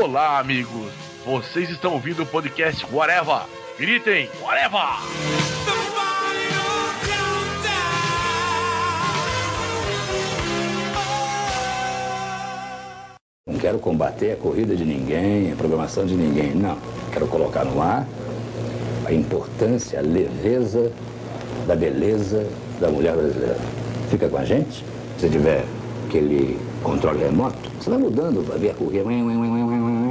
Olá, amigos. Vocês estão ouvindo o podcast Whatever. Gritem, Whatever! Não quero combater a corrida de ninguém, a programação de ninguém, não. Quero colocar no ar a importância, a leveza da beleza da mulher brasileira. Fica com a gente. Se tiver aquele controle remoto, você vai mudando, vai ver a corrida,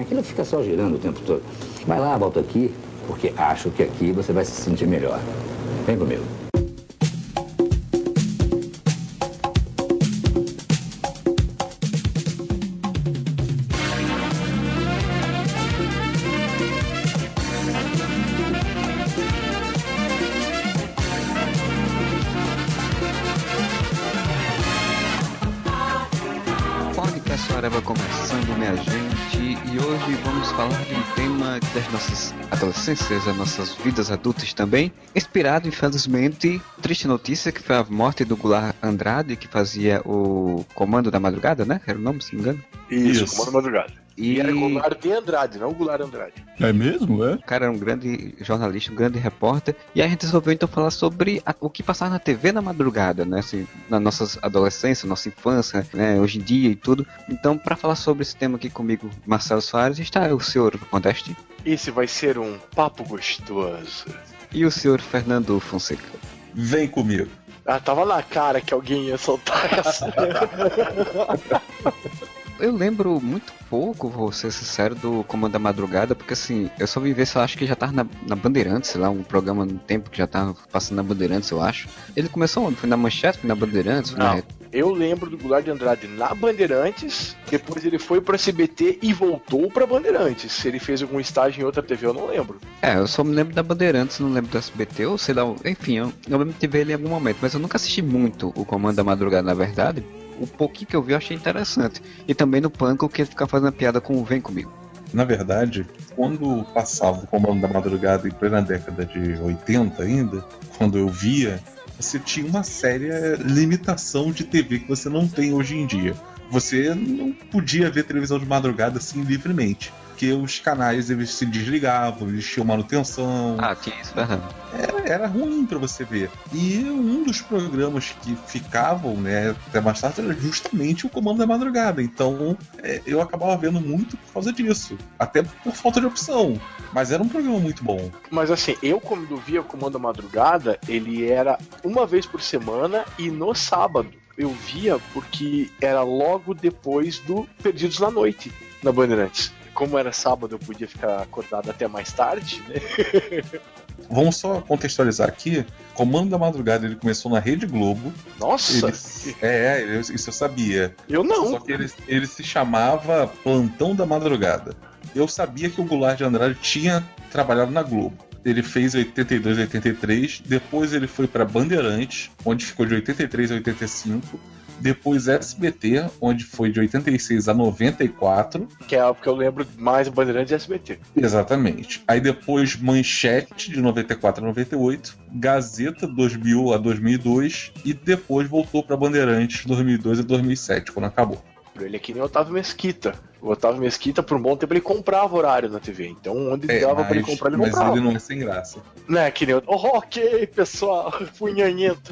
aquilo fica só girando o tempo todo. Vai lá, volta aqui, porque acho que aqui você vai se sentir melhor. Vem comigo. Adolescências, das nossas vidas adultas também, inspirado, infelizmente, triste notícia que foi a morte do Goulart Andrade, que fazia o Comando da Madrugada, né? Era o nome, se não me engano. Isso, Isso. Comando Madrugada. E era Goulart de Andrade, não Goulart Andrade. É mesmo, é? O cara era um grande jornalista, um grande repórter. E a gente resolveu então falar sobre a- o que passava na TV na madrugada, né? Assim, na nossa adolescência, nossa infância, né? Hoje em dia e tudo. Então, para falar sobre esse tema aqui comigo, Marcelo Soares, está o senhor Modeste Esse vai ser um papo gostoso. e o senhor Fernando Fonseca. Vem comigo. Ah, tava na cara que alguém ia soltar essa. Eu lembro muito pouco, vou ser sincero, do Comando da Madrugada, porque assim, eu só vim ver se eu acho que já tava na, na Bandeirantes, sei lá, um programa no tempo que já tava passando na Bandeirantes, eu acho. Ele começou onde? Foi na Manchete, foi na Bandeirantes? Foi na- Não. Eu lembro do Goulart de Andrade na Bandeirantes, depois ele foi pro SBT e voltou pra Bandeirantes. Se ele fez algum estágio em outra TV, eu não lembro. É, eu só me lembro da Bandeirantes, não lembro do SBT, ou sei lá, enfim, eu, eu lembro de ver ele em algum momento, mas eu nunca assisti muito o Comando da Madrugada, na verdade. O pouquinho que eu vi eu achei interessante. E também no Panko que ele fica fazendo piada com o Vem Comigo. Na verdade, quando passava o Comando da Madrugada em plena década de 80 ainda, quando eu via, você tinha uma séria limitação de TV que você não tem hoje em dia. Você não podia ver televisão de madrugada assim livremente. Porque os canais eles se desligavam, eles tinham manutenção. Ah, tinha isso, era, era ruim pra você ver. E um dos programas que ficavam, né, até mais tarde era justamente o Comando da Madrugada. Então é, eu acabava vendo muito por causa disso. Até por falta de opção. Mas era um programa muito bom. Mas assim, eu quando via Comando Madrugada, ele era uma vez por semana e no sábado. Eu via porque era logo depois do Perdidos na Noite, na Bandeirantes. Como era sábado, eu podia ficar acordado até mais tarde, né? Vamos só contextualizar aqui. Comando da Madrugada ele começou na Rede Globo. Nossa, Ele- é, ele- isso eu sabia. eu não. Só que ele, ele se chamava Plantão da Madrugada. Eu sabia que o Goulart de Andrade tinha trabalhado na Globo. Ele fez 82 e 83, depois ele foi para Bandeirantes, onde ficou de 83 a 85, depois SBT, onde foi de 86 a 94, Que é a que eu lembro mais Bandeirantes e SBT. exatamente. Aí depois Manchete, de 94 a 98, Gazeta, 2000 a 2002, e depois voltou para Bandeirantes, 2002 a 2007, quando acabou. Ele é que nem Otávio Mesquita. O Otávio Mesquita, por um bom tempo, ele comprava horário na TV. Então, onde É, dava pra ele mas, comprar, ele mas comprava. ele não é sem graça. Não é que nem o. Oh, ok, pessoal, punhanhento.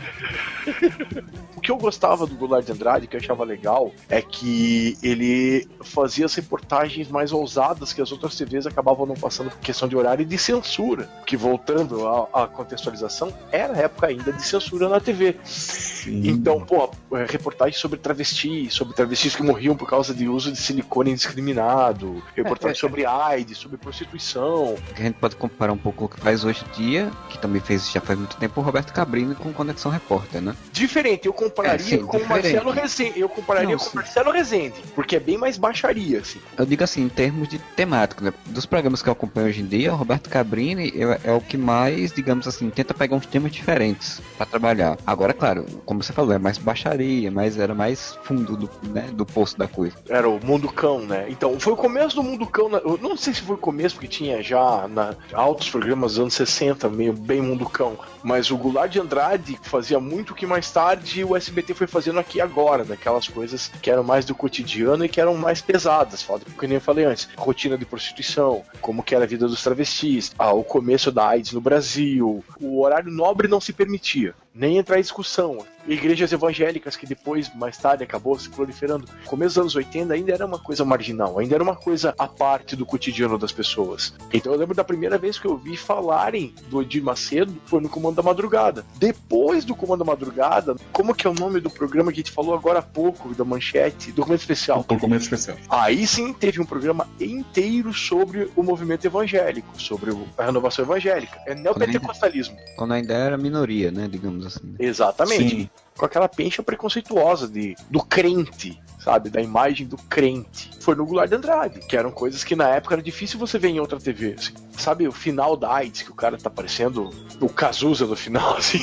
o que eu gostava do Goulart de Andrade, que eu achava legal, é que ele fazia as reportagens mais ousadas que as outras TVs acabavam não passando por questão de horário e de censura. Que voltando à, contextualização, era época ainda de censura na TV. Sim. Então, pô, é, reportagem sobre travestis, sobre travestis que morriam por causa de uso de silicone indiscriminado, reportagem É, é, sobre AIDS, sobre prostituição. A gente pode comparar um pouco com o que faz hoje em dia, que também fez já faz muito tempo, o Roberto Cabrini com Conexão Repórter, né? Diferente, eu compararia É, sim, com o diferente. Marcelo Rezende. Eu compararia Não, com o sim. Marcelo Rezende, porque é bem mais baixaria, assim. Eu digo assim, em termos de temático, né? Dos programas que eu acompanho hoje em dia, o Roberto Cabrini é, é o que mais, digamos assim, tenta pegar uns temas diferentes pra trabalhar. Agora, claro, como você falou, é mais baixaria, mas era mais fundo do, né, do poço da coisa. Era o Mundo Cão, né? Então, foi o começo do Munducão. Na, eu não sei se foi o começo, porque tinha já na, altos programas dos anos 60, meio bem Munducão. Mas o Goulart de Andrade fazia muito que mais tarde o SBT foi fazendo aqui agora, daquelas coisas que eram mais do cotidiano e que eram mais pesadas. Como nem eu falei antes, rotina de prostituição, como que era a vida dos travestis, ah, o começo da AIDS no Brasil, o horário nobre não se permitia nem entrar em discussão. Igrejas evangélicas que depois, mais tarde, acabou se proliferando. No começo dos anos 80 ainda era uma coisa marginal, ainda era uma coisa à parte do cotidiano das pessoas. Então eu lembro da primeira vez que eu vi falarem do Edir Macedo foi no Comando da Madrugada. Depois do Comando da Madrugada, como que é o nome do programa que a gente falou agora há pouco, da manchete? Documento Especial. Documento Especial. Aí sim teve um programa inteiro sobre o movimento evangélico, sobre a renovação evangélica. É neopentecostalismo. Quando ainda era minoria, né, digamos assim. Exatamente. Sim. Com aquela pencha preconceituosa de, do crente sabe? Da imagem do crente. Foi no Goulart de Andrade, que eram coisas que na época era difícil você ver em outra TV. Assim. Sabe o final da AIDS, que o cara tá parecendo o Cazuza no final, assim.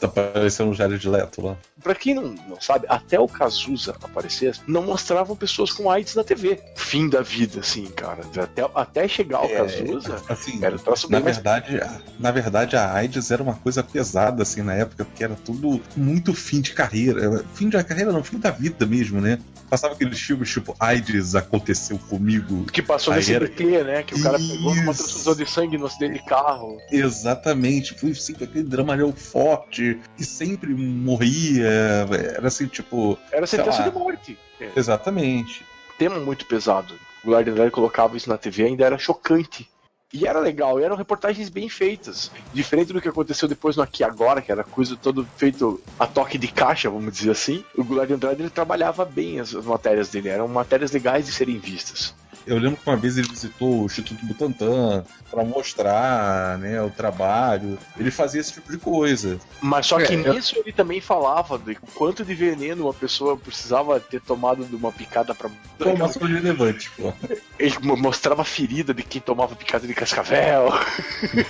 Tá parecendo um Jared Leto lá. Pra quem não, não sabe, até o Cazuza aparecer, não mostravam pessoas com AIDS na TV. Fim da vida, assim, cara. Até, até chegar ao é, Cazuza, assim, era um na verdade, mais... Na verdade, a AIDS era uma coisa pesada, assim, na época, porque era tudo muito fim de carreira. Fim de carreira não, fim da vida mesmo, né? Passava aqueles filmes tipo AIDS aconteceu comigo. Que passou nesse era... BT, né? Que o cara Isso. pegou uma transfusão de sangue no acidente de carro. Exatamente. Foi sempre aquele dramalhão forte que sempre morria. Era assim, tipo. Era sentença de morte. Exatamente. Tema muito pesado. O Gardner colocava isso na TV ainda era chocante e era legal, e eram reportagens bem feitas. Diferente do que aconteceu depois no Aqui Agora, que era coisa todo feito a toque de caixa, vamos dizer assim. O Goulart de Andrade ele trabalhava bem as, as matérias dele, eram matérias legais de serem vistas. Eu lembro que uma vez ele visitou o Instituto Butantan para mostrar né, o trabalho. Ele fazia esse tipo de coisa. Mas só que é, nisso eu... ele também falava de quanto de veneno uma pessoa precisava ter tomado de uma picada para. Informação relevante, pô. Ele mostrava a ferida de quem tomava picada de cascavel.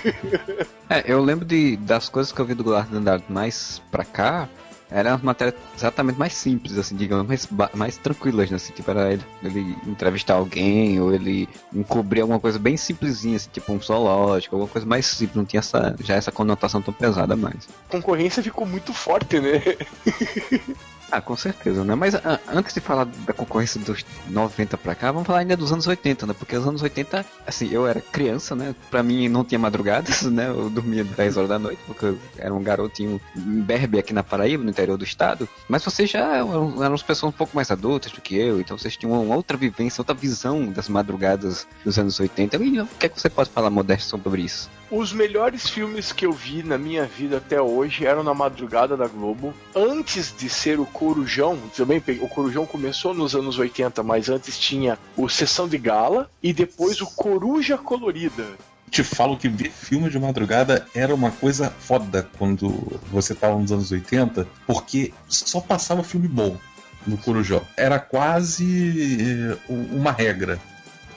é, eu lembro de, das coisas que eu vi do Goulart mais pra cá eram as matérias exatamente mais simples, assim, digamos, mais, mais tranquilas, né? Assim, tipo, era ele, ele entrevistar alguém, ou ele encobrir alguma coisa bem simplesinha, assim, tipo um zoológico, alguma coisa mais simples, não tinha essa, já essa conotação tão pesada mais. A concorrência ficou muito forte, né? Ah, com certeza, né? Mas ah, antes de falar da concorrência dos 90 pra cá, vamos falar ainda dos anos 80, né? Porque os anos 80, assim, eu era criança, né? Pra mim não tinha madrugadas, né? Eu dormia 10 horas da noite, porque eu era um garotinho berbe aqui na Paraíba, no interior do estado. Mas vocês já eram, eram pessoas um pouco mais adultas do que eu, então vocês tinham uma outra vivência, outra visão das madrugadas dos anos 80. E o que é que você pode falar, Modesto, sobre isso? Os melhores filmes que eu vi na minha vida até hoje eram na madrugada da Globo. Antes de ser o Corujão, também o Corujão começou nos anos 80, mas antes tinha o Sessão de Gala e depois o Coruja Colorida. Te falo que ver filme de madrugada era uma coisa foda quando você tava nos anos 80, porque só passava filme bom no Corujão. Era quase eh, uma regra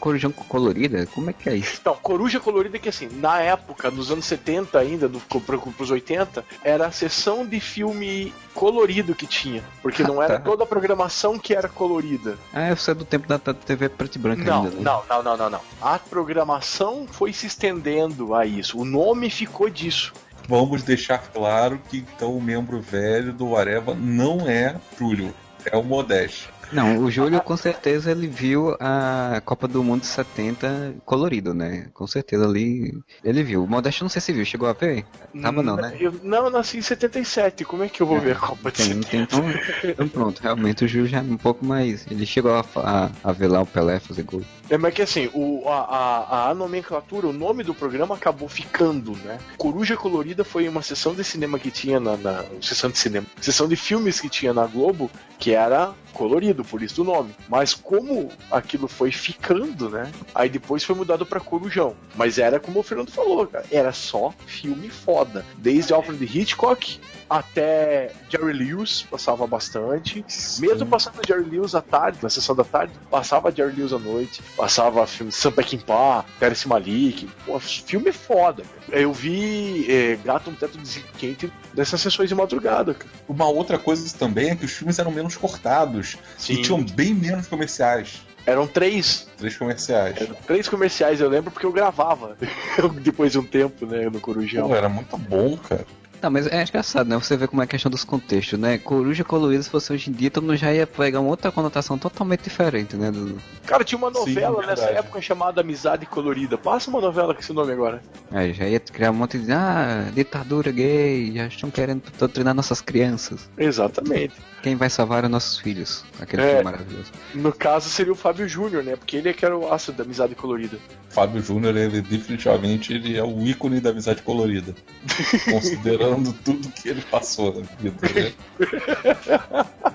corujão colorida? Como é que é isso? Então, coruja colorida é que assim, na época, nos anos 70 ainda, do, pro, pros 80, era a sessão de filme colorido que tinha. Porque não era toda a programação que era colorida. Ah, isso é do tempo da TV preto e branco não, ainda, né? Não, não, não, não, não. A programação foi se estendendo a isso. O nome ficou disso. Vamos deixar claro que então o membro velho do Areva não é Júlio, é o Modeste. Não, o Júlio com certeza ele viu a Copa do Mundo 70 colorido, né? Com certeza ali ele viu. O Modesto não sei se viu, chegou a ver? Tava não, né? Eu, não, eu nasci em 77, como é que eu vou é, ver a Copa de tem, 70? Então, então pronto, realmente o Júlio já é um pouco mais... Ele chegou a, a, a ver lá o Pelé fazer gol. É, mas que assim, o, a, a, a, nomenclatura, o nome do programa acabou ficando, né? Coruja Colorida foi uma sessão de cinema que tinha na, na sessão de cinema, sessão de filmes que tinha na Globo, que era colorido, por isso o nome. Mas como aquilo foi ficando, né? Aí depois foi mudado para Corujão. Mas era como o Fernando falou, cara, era só filme foda. Desde Alfred Hitchcock até Jerry Lewis passava bastante. Sim. Mesmo passando Jerry Lewis à tarde, na sessão da tarde, passava Jerry Lewis à noite, passava filme Sam Peckinpah, Terence Malik, pô, filme foda. Eu vi é, Gato no Teto Quente dessas sessões de madrugada. Cara. Uma outra coisa também é que os filmes eram menos cortados Sim. e tinham bem menos comerciais. Eram três. Três comerciais. Eram três comerciais, eu lembro porque eu gravava. Depois de um tempo, né, no Corujão. Pô, era muito bom, cara. Não, mas é engraçado, né? Você vê como é a questão dos contextos, né? Coruja colorida, se fosse hoje em dia, todo mundo já ia pegar uma outra conotação totalmente diferente, né? Do... Cara, tinha uma novela Sim, nessa verdade. época chamada Amizade Colorida. Passa uma novela com esse nome agora. Aí já ia criar um monte de. Ah, ditadura gay, já estão querendo doutrinar nossas crianças. Exatamente. Quem vai salvar os nossos filhos? Aquele É. filme maravilhoso. No caso seria o Fábio Júnior, né? Porque ele é que era o astro da Amizade Colorida. Fábio Júnior, ele definitivamente ele é o ícone da amizade colorida. considerando tudo que ele passou na vida, né?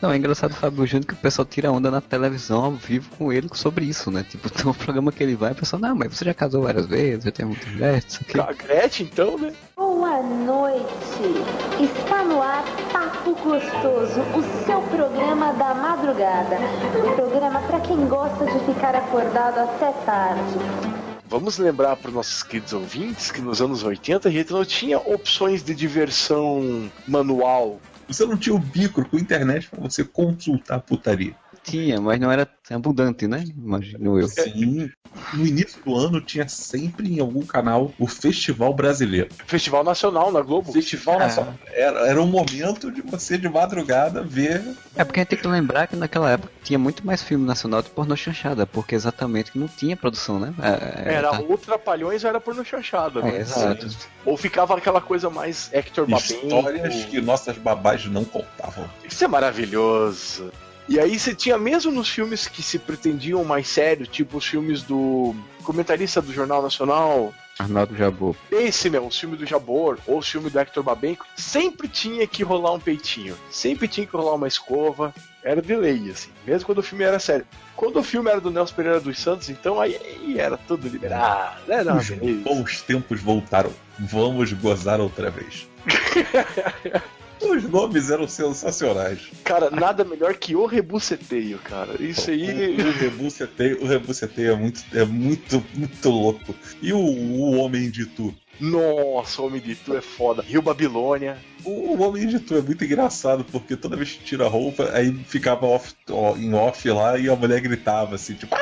Não, é engraçado o Fábio Júnior que o pessoal tira onda na televisão ao vivo com ele sobre isso, né? Tipo, tem um programa que ele vai, o pessoal, não, mas você já casou várias vezes, já tem muitas mulheres, isso aqui. A Gretchen, então, né? Boa noite! Está no ar Papo Gostoso, o seu programa da madrugada. Um programa para quem gosta de ficar acordado até tarde. Vamos lembrar para os nossos queridos ouvintes que nos anos 80 a gente não tinha opções de diversão manual. Você não tinha o bico com internet pra você consultar putaria. Tinha, mas não era abundante, né? Imagino eu. Sim. No início do ano tinha sempre em algum canal o Festival Brasileiro. Festival Nacional na Globo. Festival Ah. Nacional. Era, era um momento de você de madrugada ver. É porque a gente tem que lembrar que naquela época tinha muito mais filme nacional de pornô chanchada, porque exatamente que não tinha produção, né? É, é, Era tá- ou Trapalhões ou era porno chanchada, né? É, exato. Ou ficava aquela coisa mais Hector Histórias Babenco. que nossas babás não contavam. Isso é maravilhoso. E aí você tinha mesmo nos filmes que se pretendiam mais sério, tipo os filmes do comentarista do Jornal Nacional, Arnaldo Jabor. esse mesmo, o filme do Jabor, ou o filme do Hector Babenco, sempre tinha que rolar um peitinho. Sempre tinha que rolar uma escova. Era de lei, assim. Mesmo quando o filme era sério. Quando o filme era do Nelson Pereira dos Santos, então aí, aí era tudo liberado. né? Era uma Os beleza. bons tempos voltaram. Vamos gozar outra vez. Os nomes eram sensacionais. Cara, nada melhor que o rebuceteio, cara. Isso aí. O, o Rebuceteio, o Rebuceteio é muito, é muito, muito louco. E o, o Homem de Tu? Nossa, o Homem de Tu é foda. Rio Babilônia. O, o Homem de Tu é muito engraçado, porque toda vez que tira a roupa, aí ficava off, ó, em off lá e a mulher gritava assim, tipo, "Ah!"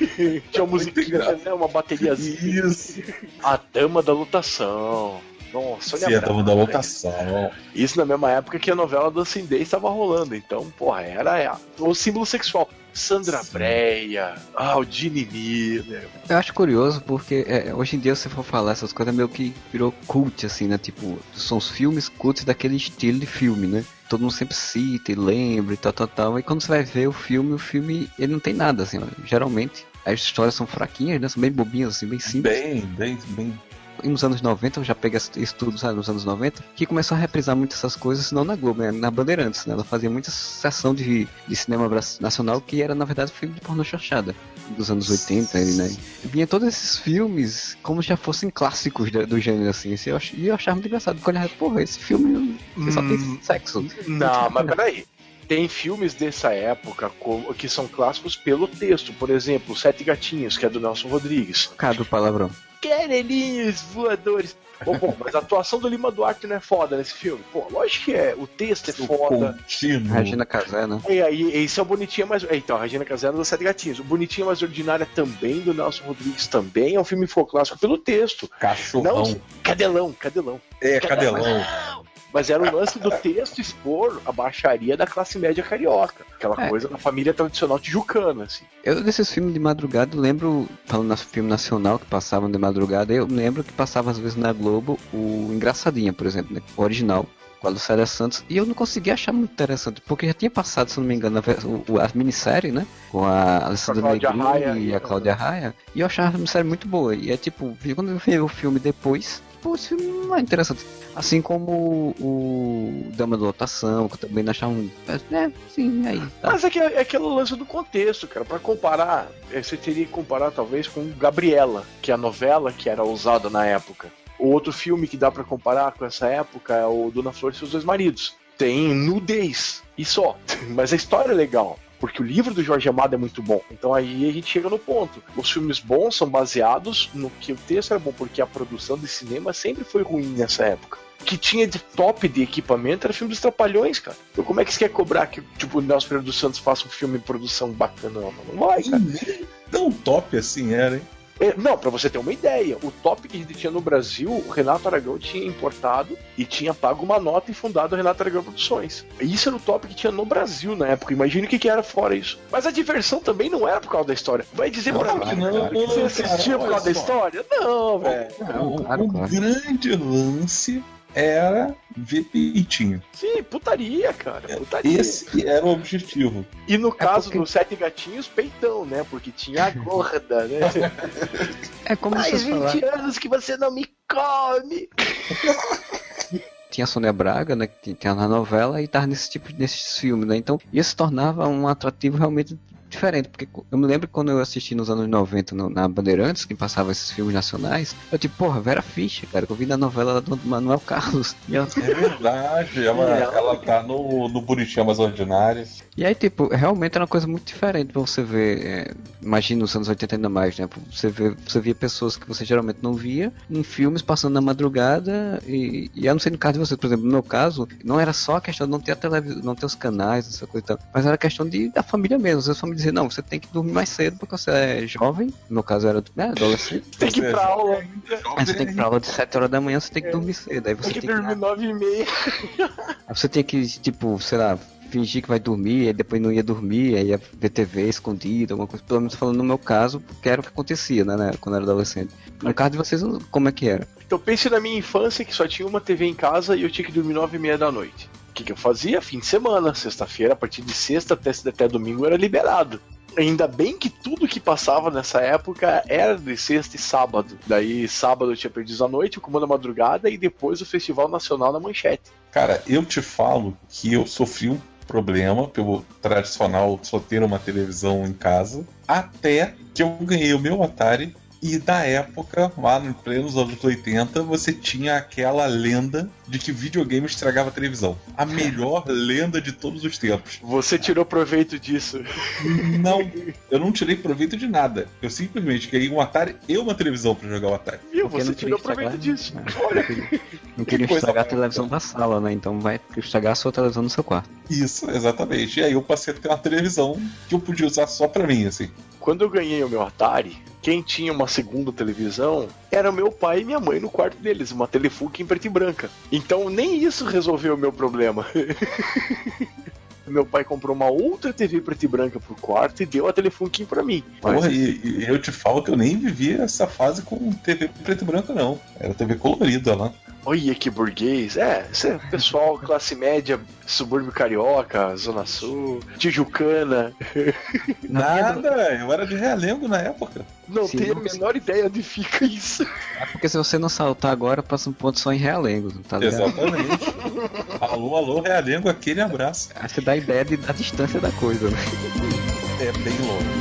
Tinha uma musiquinha, né? Uma bateriazinha. isso! A Dama da Lotação. Nossa, olha Se é a da, da locação. Isso na mesma época que a novela do Day estava rolando. Então, porra, era é, o símbolo sexual. Sandra Sim. Breia, ah, o Gene Miller. Eu acho curioso porque é, hoje em dia, se for falar essas coisas, meio que virou cult, assim, né? Tipo, são os filmes cults daquele estilo de filme, né? Todo mundo sempre cita e lembra e tal, tal, tal. E quando você vai ver o filme, o filme, ele não tem nada, assim, ó. Geralmente, as histórias são fraquinhas, né? São bem bobinhas, assim, bem simples. Bem, bem, bem. E nos anos 90, eu já peguei isso tudo, sabe, nos anos 90, que começou a reprisar muito essas coisas, não na Globo, né, na Bandeirantes, né? Ela fazia muita sessão de, de cinema nacional que era, na verdade, filme de pornô chanchada, dos anos 80, e, né? Vinha todos esses filmes como se já fossem clássicos da- do gênero, assim, assim, eu e eu achava muito engraçado, porque eu olhava, porra, esse filme só tem Hum. sexo. Não, mas peraí. Tem filmes dessa época que são clássicos pelo texto. Por exemplo, Sete Gatinhos, que é do Nelson Rodrigues. Cada palavrão. Querelinhos voadores. Pô, pô, mas a atuação do Lima Duarte não é foda nesse filme? Pô, lógico que é. O texto é O foda. contínuo. Regina Casé, né? E aí, esse é o Bonitinha Mais. é, Então, a Regina Casella dos Sete Gatinhos. O Bonitinha Mais Ordinária também, do Nelson Rodrigues também. É um filme for clássico pelo texto. Cachorrão. Não, cadelão, cadelão. É, cadelão. Mas era o lance do texto expor a baixaria da classe média carioca. Aquela É. coisa da família tradicional tijucana, assim. Eu, desses filmes de madrugada, lembro, falando no filme nacional que passavam de madrugada, eu lembro que passava às vezes na Globo o Engraçadinha, por exemplo, né? o original, com a Lucélia Santos, e eu não conseguia achar muito interessante, porque já tinha passado, se não me engano, a, a minissérie, né? Com a Alessandra Negrini e a Cláudia Raia, e eu achava a minissérie muito boa. E é tipo, quando eu vi o filme depois, pô, esse filme não é interessante. Assim como o, Dama da Lotação, que também não achava um. É, sim, aí. Tá. Mas é, que, é aquele lance do contexto, cara. Pra comparar, eh, você teria que comparar talvez com Gabriela, que é a novela que era usada na época. O outro filme que dá pra comparar com essa época é o Dona Flor e seus dois maridos. Tem nudez e só. Mas a história é legal. Porque o livro do Jorge Amado é muito bom. Então aí a gente chega no ponto. Os filmes bons são baseados no que o texto era bom, porque a produção de cinema sempre foi ruim nessa época. que tinha de top de equipamento era filme dos Trapalhões, cara. Então como é que você quer cobrar que, tipo, o Nelson Pereira dos Santos faça um filme de produção bacana? Não, não vai, cara. Tão top assim era, hein? É, não, pra você ter uma ideia, o top que a gente tinha no Brasil, o Renato Aragão tinha importado e tinha pago uma nota e fundado a Renato Aragão Produções. Isso era o top que tinha no Brasil na época. Imagine o que, que era fora isso. Mas a diversão também não era por causa da história. Vai dizer pra mim não, que você assistia por causa da história? Não, velho. O, claro, o claro. grande lance era ver peitinho. Sim, putaria, cara. Putaria. Esse era o objetivo. E no caso porque- dos Sete Gatinhos, peitão, né? Porque tinha a gorda, né? É como Faz vocês 20 falaram. anos que você não me come. Tinha a Sônia Braga, né? Que tinha na novela e tava nesse tipo nesses filmes, né? Então isso tornava um atrativo realmente diferente, porque eu me lembro quando eu assisti nos anos 90 no- na Bandeirantes, que passava esses filmes nacionais, eu tipo, porra, Vera Fischer, cara, que eu vi na novela do Manuel Carlos. Ela- É verdade, ela, ela tá no, no Bonitinho Mais Ordinário. e aí, tipo, realmente era uma coisa muito diferente pra você ver, é, imagina nos anos 80 ainda mais, né? Você, vê, você via pessoas que você geralmente não via em filmes passando na madrugada e, e eu não sei no caso de vocês, por exemplo, no meu caso, não era só a questão de não ter a televisão, não ter os canais, essa coisa e tal, mas era a questão de, da família mesmo. Às vezes dizia, não, você tem que dormir mais cedo porque você é jovem, no caso era né, adolescente, Tem que ir pra aula. aí você tem que ir pra aula de 7 horas da manhã, você tem que dormir cedo, aí você Tem que tem que dormir nove e meia. Aí você tinha que, tipo, sei lá, fingir que vai dormir, aí depois não ia dormir, aí ia ver TV escondida, alguma coisa. Pelo menos falando no meu caso, porque era o que acontecia, né, né, quando eu era adolescente. No caso de vocês, como é que era? Então pense na minha infância que só tinha uma TV em casa e eu tinha que dormir nove e meia da noite. O que, que eu fazia? Fim de semana, sexta-feira, a partir de sexta até, até domingo era liberado. Ainda bem que tudo que passava nessa época era de sexta e sábado. Daí sábado eu tinha perdido a noite, o comando da madrugada e depois o Festival Nacional na Manchete. Cara, eu te falo que eu sofri um problema pelo tradicional só ter uma televisão em casa, até que eu ganhei o meu Atari e da época, lá no plenos anos 80, você tinha aquela lenda de que videogame estragava a televisão. A melhor lenda de todos os tempos. Você tirou proveito disso. Não, eu não tirei proveito de nada. Eu simplesmente ganhei um Atari e uma televisão pra jogar o Atari. Viu? Você tirou proveito estragar, disso. né? Olha, Não queria estragar a televisão da sala, né? Então vai estragar a sua televisão no seu quarto. Isso, exatamente. E aí eu passei a ter uma televisão que eu podia usar só pra mim, assim. quando eu ganhei o meu Atari, quem tinha uma segunda televisão era meu pai e minha mãe no quarto deles, uma Telefunken em preto e branca. Então nem isso resolveu o meu problema. meu pai comprou uma outra TV preto e branca pro quarto e deu a Telefunken pra mim. Porra, e, e eu te falo que eu nem vivi essa fase com TV preto e branco, não. Era TV colorida lá. Olha que burguês. É, é pessoal, classe média, subúrbio carioca, zona sul, tijucana. Nada, eu era de realengo na época. Não Sim, tenho a não- menor ideia onde fica isso. É porque se você não saltar agora, passa um ponto só em realengo, tá ligado? Exatamente. alô, alô, realengo, aquele abraço. Aí você dá a ideia de- da distância da coisa, né? É bem longe.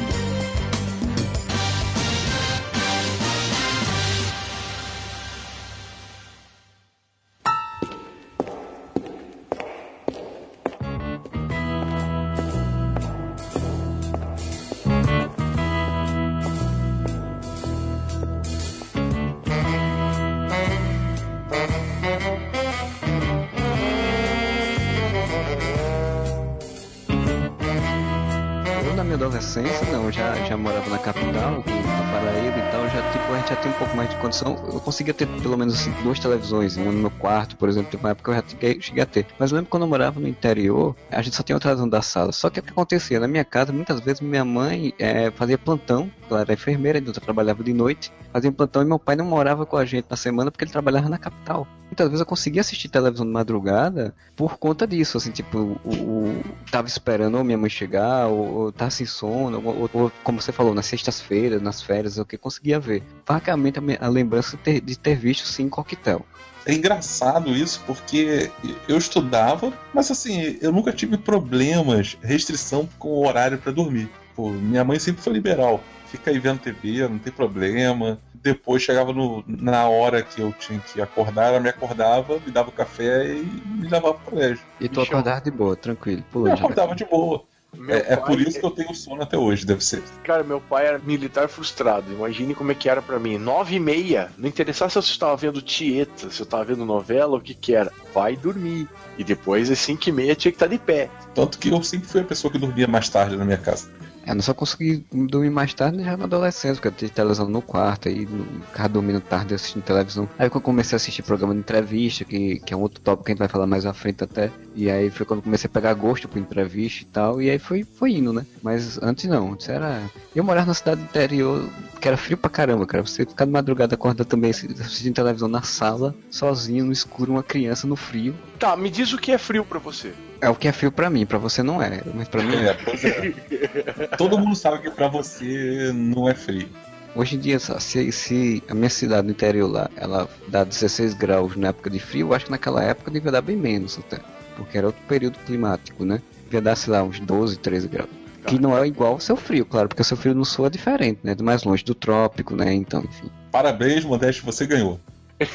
Condição. Eu conseguia ter pelo menos assim, duas televisões, uma no meu quarto, por exemplo, teve uma época que eu já cheguei, cheguei a ter. Mas lembro quando eu morava no interior, a gente só tinha uma televisão da sala. Só que o que acontecia? Na minha casa, muitas vezes minha mãe eh, fazia plantão, ela era enfermeira, então trabalhava de noite, fazia plantão e meu pai não morava com a gente na semana porque ele trabalhava na capital. Muitas vezes eu conseguia assistir televisão de madrugada por conta disso, assim, tipo, o, o- tava esperando ou minha mãe chegar, ou, ou tá sem sono, ou, ou- como você falou, nas sextas-feiras, nas férias, é o que conseguia ver. Vagamente a, a lembrança de ter, de ter visto sim coquetel. É engraçado isso, porque eu estudava, mas assim, eu nunca tive problemas, restrição com o horário pra dormir. Pô, minha mãe sempre foi liberal. Fica aí vendo TV, não tem problema. Depois chegava no- na hora que eu tinha que acordar, ela me acordava, me dava café e me levava pro colégio. E tu acordava de boa, tranquilo, Eu pulando. acordava de boa. É, é por isso que eu tenho sono até hoje, deve ser. Cara, meu pai era militar frustrado. Imagine como é que era pra mim. Nove e meia. Não interessava se eu estava vendo Tieta, se eu estava vendo novela, o que que era. Vai dormir. E depois, às cinco e meia, tinha que estar de pé. Tanto que eu sempre fui a pessoa que dormia mais tarde na minha casa. Eu não só consegui dormir mais tarde já na adolescência, porque eu tinha televisão no quarto, aí ficava dormindo tarde assistindo televisão. Aí quando eu comecei a assistir programa de entrevista, que, que é um outro tópico que a gente vai falar mais à frente até. E aí foi quando eu comecei a pegar gosto por entrevista e tal, e aí foi, foi indo, né? Mas antes não, antes era. Eu morava na cidade interior, que era frio pra caramba, cara. Você ficar de madrugada acordar também assi- assistindo televisão na sala, sozinho, no escuro, uma criança no frio. Tá, me diz o que é frio pra você. É o que é frio pra mim, pra você não é, mas pra mim é. É, é. Todo mundo sabe que pra você não é frio. Hoje em dia, se, se a minha cidade no interior lá, ela dá 16 graus na época de frio, eu acho que naquela época devia dar bem menos até. Porque era outro período climático, né? Devia dar, sei lá, uns 12, 13 graus. Que não é igual ao seu frio, claro, porque o seu frio no sul é diferente, né? Mais longe do trópico, né? Então, enfim. Parabéns, Modeste, você ganhou.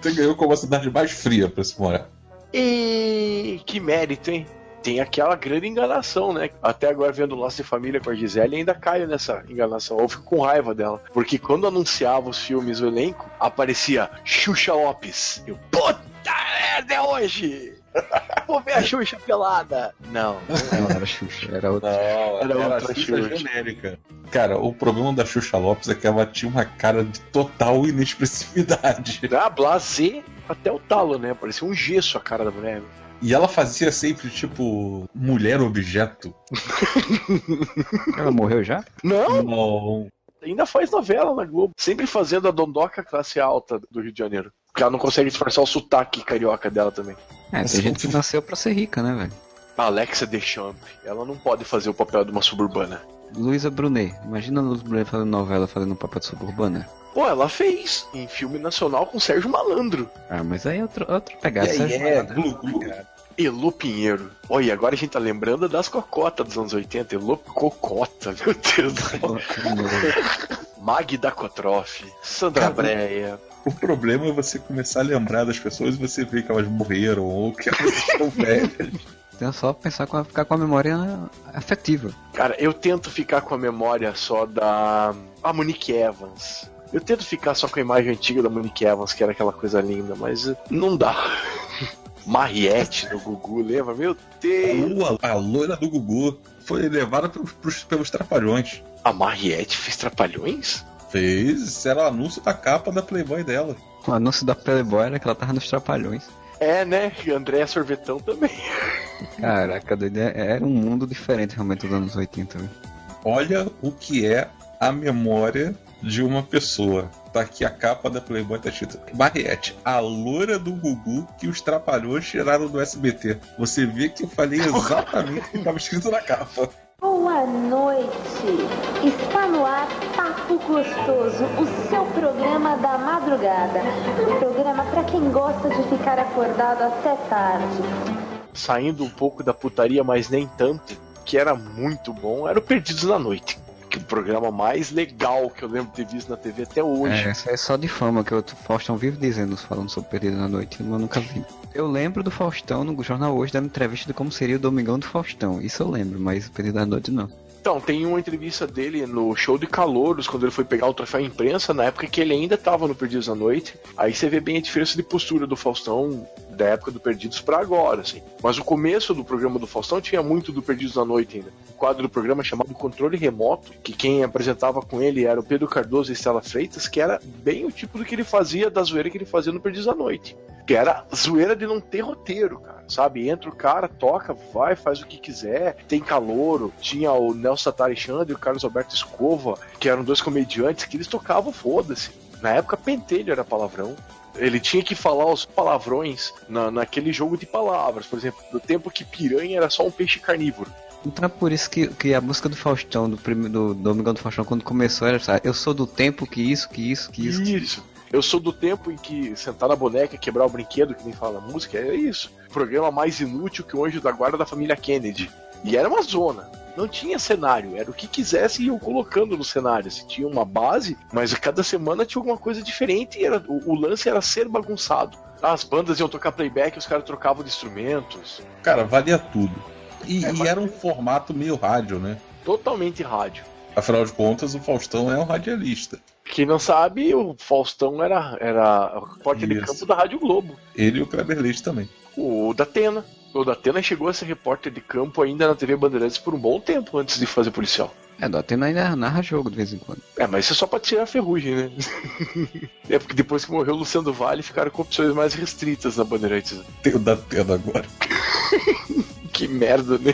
Você ganhou como a cidade mais fria pra se morar. E que mérito, hein? Tem aquela grande enganação, né? Até agora vendo o Laço de Família com a Gisele, ainda caio nessa enganação. Eu fico com raiva dela. Porque quando anunciava os filmes, o elenco, aparecia Xuxa Lopes. Eu, puta merda, é hoje! Vou ver a Xuxa pelada. Não, Não era Xuxa, era outra. Não, Era era, outra Xuxa Xuxa. genérica. Cara, o problema da Xuxa Lopes é que ela tinha uma cara de total inexpressividade. Ah, blazer até o talo, né? Parecia um gesso a cara da mulher. E ela fazia sempre, tipo, mulher objeto. Ela morreu já? Não, Não. ainda faz novela na Globo. Sempre fazendo a dondoca classe alta do Rio de Janeiro. Porque ela não consegue disfarçar o sotaque carioca dela também. É, tem gente que nasceu pra ser rica, né, velho? A Alexa Deschamps, ela não pode fazer o papel de uma suburbana. Luísa Brunet. Imagina a Luísa Brunet fazendo novela, fazendo um papel de suburbana. Pô, ela fez em filme nacional com Sérgio Malandro. Ah, mas aí é outra, outra E pegada. aí Sérgio é, Malandro. glu, glu. Elô Pinheiro. Olha, agora a gente tá lembrando das cocotas dos anos 80. Elô Cocota, meu Deus do céu. Magda Kotroff, Sandra Cara, Breia. O problema é você começar a lembrar das pessoas e você ver que elas morreram ou que elas estão velhas. Então é só pensar com a, ficar com a memória afetiva. Cara, eu tento ficar com a memória só da. A Monique Evans. Eu tento ficar só com a imagem antiga da Monique Evans, que era aquela coisa linda, mas não dá. Mariette do Gugu, lembra? Meu Deus! A, a loira do Gugu foi levada pelos, pelos, pelos trapalhões. A Mariette fez trapalhões? Fez, era o anúncio da capa da Playboy dela. O anúncio da Playboy era que ela tava nos Trapalhões. É, né? E André Sorvetão também. Caraca, doido, é- era um mundo diferente realmente dos anos 80. velho. Olha o que é a memória de uma pessoa. Tá aqui a capa da Playboy, tá escrito Mariette, a loira do Gugu que os trapalhões tiraram do SBT. Você vê que eu falei exatamente o que estava escrito na capa. Boa noite! Está no ar Papo Gostoso, o seu programa da madrugada. Um programa para quem gosta de ficar acordado até tarde. Saindo um pouco da putaria, mas nem tanto, que era muito bom, era o Perdidos na Noite. Que é o programa mais legal que eu lembro de ter visto na TV até hoje. É, é só de fama que o Faustão vive dizendo, falando sobre Perdido na Noite, mas eu nunca vi. Eu lembro do Faustão no jornal hoje dando entrevista de como seria o Domingão do Faustão. Isso eu lembro, mas Perdido na Noite não. Então, tem uma entrevista dele no show de Calouros, quando ele foi pegar o troféu imprensa, na época que ele ainda estava no Perdidos na Noite. Aí você vê bem a diferença de postura do Faustão da época do Perdidos para agora, assim. Mas o começo do programa do Faustão tinha muito do Perdidos na Noite ainda. Um quadro do programa chamado Controle Remoto, que quem apresentava com ele era o Pedro Cardoso e Estela Freitas, que era bem o tipo do que ele fazia, da zoeira que ele fazia no Perdidos na Noite. Que era zoeira de não ter roteiro, cara, sabe? Entra o cara, toca, vai, faz o que quiser. Tem calouro, tinha o Nelson Satari Xandre e o Carlos Alberto Escova, que eram dois comediantes que eles tocavam, foda-se. Na época, pentelho era palavrão. Ele tinha que falar os palavrões na, naquele jogo de palavras. Por exemplo, do tempo que piranha era só um peixe carnívoro. Então é por isso que, que a música do Faustão, do, prime, do Domingão do Faustão, quando começou, era sabe, eu sou do tempo que isso, que isso, que isso. Isso. Eu sou do tempo em que sentar na boneca e quebrar o brinquedo, que nem fala música, é isso. Programa mais inútil que o anjo da guarda da família Kennedy. E era uma zona. Não tinha cenário, era o que quisesse e iam colocando no cenário. Se tinha uma base, mas cada semana tinha alguma coisa diferente e era, o, o lance era ser bagunçado. As bandas iam tocar playback, os caras trocavam de instrumentos. Cara, valia tudo. E, É, e mas- era um formato meio rádio, né? Totalmente rádio. Afinal de contas, o Faustão é um radialista. Quem não sabe, o Faustão era, era o porte de campo da Rádio Globo. Ele e o Kleber Leite também. O Datena. O Datena chegou a ser repórter de campo ainda na TV Bandeirantes por um bom tempo antes de fazer policial. É, do Atena ainda narra jogo de vez em quando. É, mas isso é só pra tirar a ferrugem, né? é porque depois que morreu o Luciano do Vale, ficaram com opções mais restritas na Bandeirantes. Tem o da Tena agora. Que merda, né?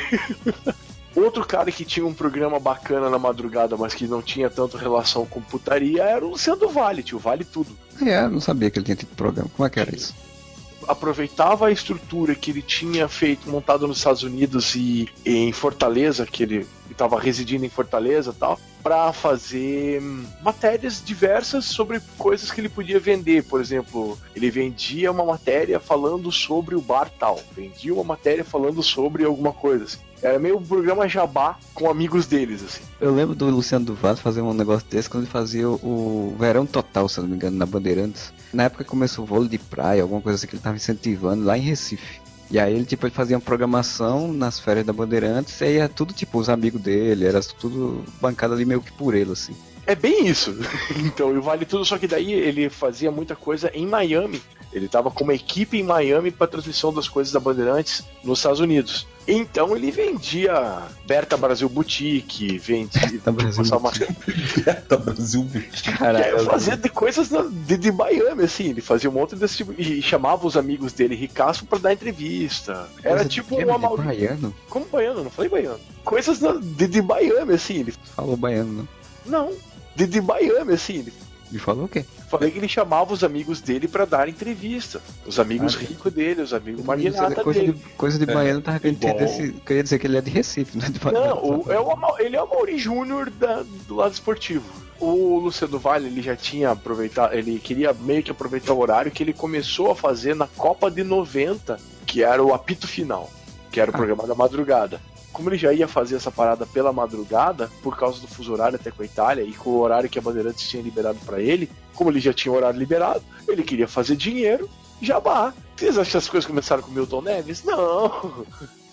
Outro cara que tinha um programa bacana na madrugada, mas que não tinha tanto relação com putaria, era o Luciano do Vale, tio. Vale tudo. É, eu não sabia que ele tinha tido programa. Como é que era isso? Aproveitava a estrutura que ele tinha feito, montado nos Estados Unidos e, e em Fortaleza, que ele estava residindo em Fortaleza e tal, para fazer hum, matérias diversas sobre coisas que ele podia vender. Por exemplo, ele vendia uma matéria falando sobre o bar tal, vendia uma matéria falando sobre alguma coisa. assim. Era meio um programa jabá com amigos deles, assim. Eu lembro do Luciano do Vale fazer um negócio desse quando ele fazia o, Verão Total, se não me engano, na Bandeirantes. Na época começou o vôlei de praia, alguma coisa assim que ele tava incentivando lá em Recife. E aí ele, tipo, ele fazia uma programação nas férias da Bandeirantes e aí era tudo, tipo, os amigos dele, era tudo bancado ali meio que por ele, assim. É bem isso. então, e Vale Tudo, só que daí ele fazia muita coisa em Miami. Ele tava com uma equipe em Miami para transmissão das coisas da Bandeirantes nos Estados Unidos. Então ele vendia Berta Brasil Boutique, vendia. Berta Brasil uma- Beta Brasil Caralho. É, fazia de coisas na- de, de Miami, assim. Ele fazia um monte desse tipo. E chamava os amigos dele ricaço para dar entrevista. Era Coisa tipo um. De baiano? Como baiano, não falei baiano. Coisas na- de, de Miami, assim. Ele... Falou baiano, não. Não, de, de Miami, assim. Ele Me falou o quê? Falei que ele chamava os amigos dele pra dar entrevista. Os amigos Ah, ricos dele, os amigos Coisa magnata de, dele. coisa de É, baiano, tava querendo dizer, queria dizer que ele é de Recife, né? De Não, o- é o ele é o Mauri Júnior do lado esportivo. O Luciano Vale, ele já tinha aproveitado, ele queria meio que aproveitar o horário que ele começou a fazer na Copa de 90, que era o apito final, que era o Ah. programa da madrugada. Como ele já ia fazer essa parada pela madrugada, por causa do fuso horário até com a Itália e com o horário que a Bandeirantes tinha liberado pra ele, como ele já tinha o horário liberado, ele queria fazer dinheiro, jabá. Vocês acham que as coisas começaram com o Milton Neves? Não.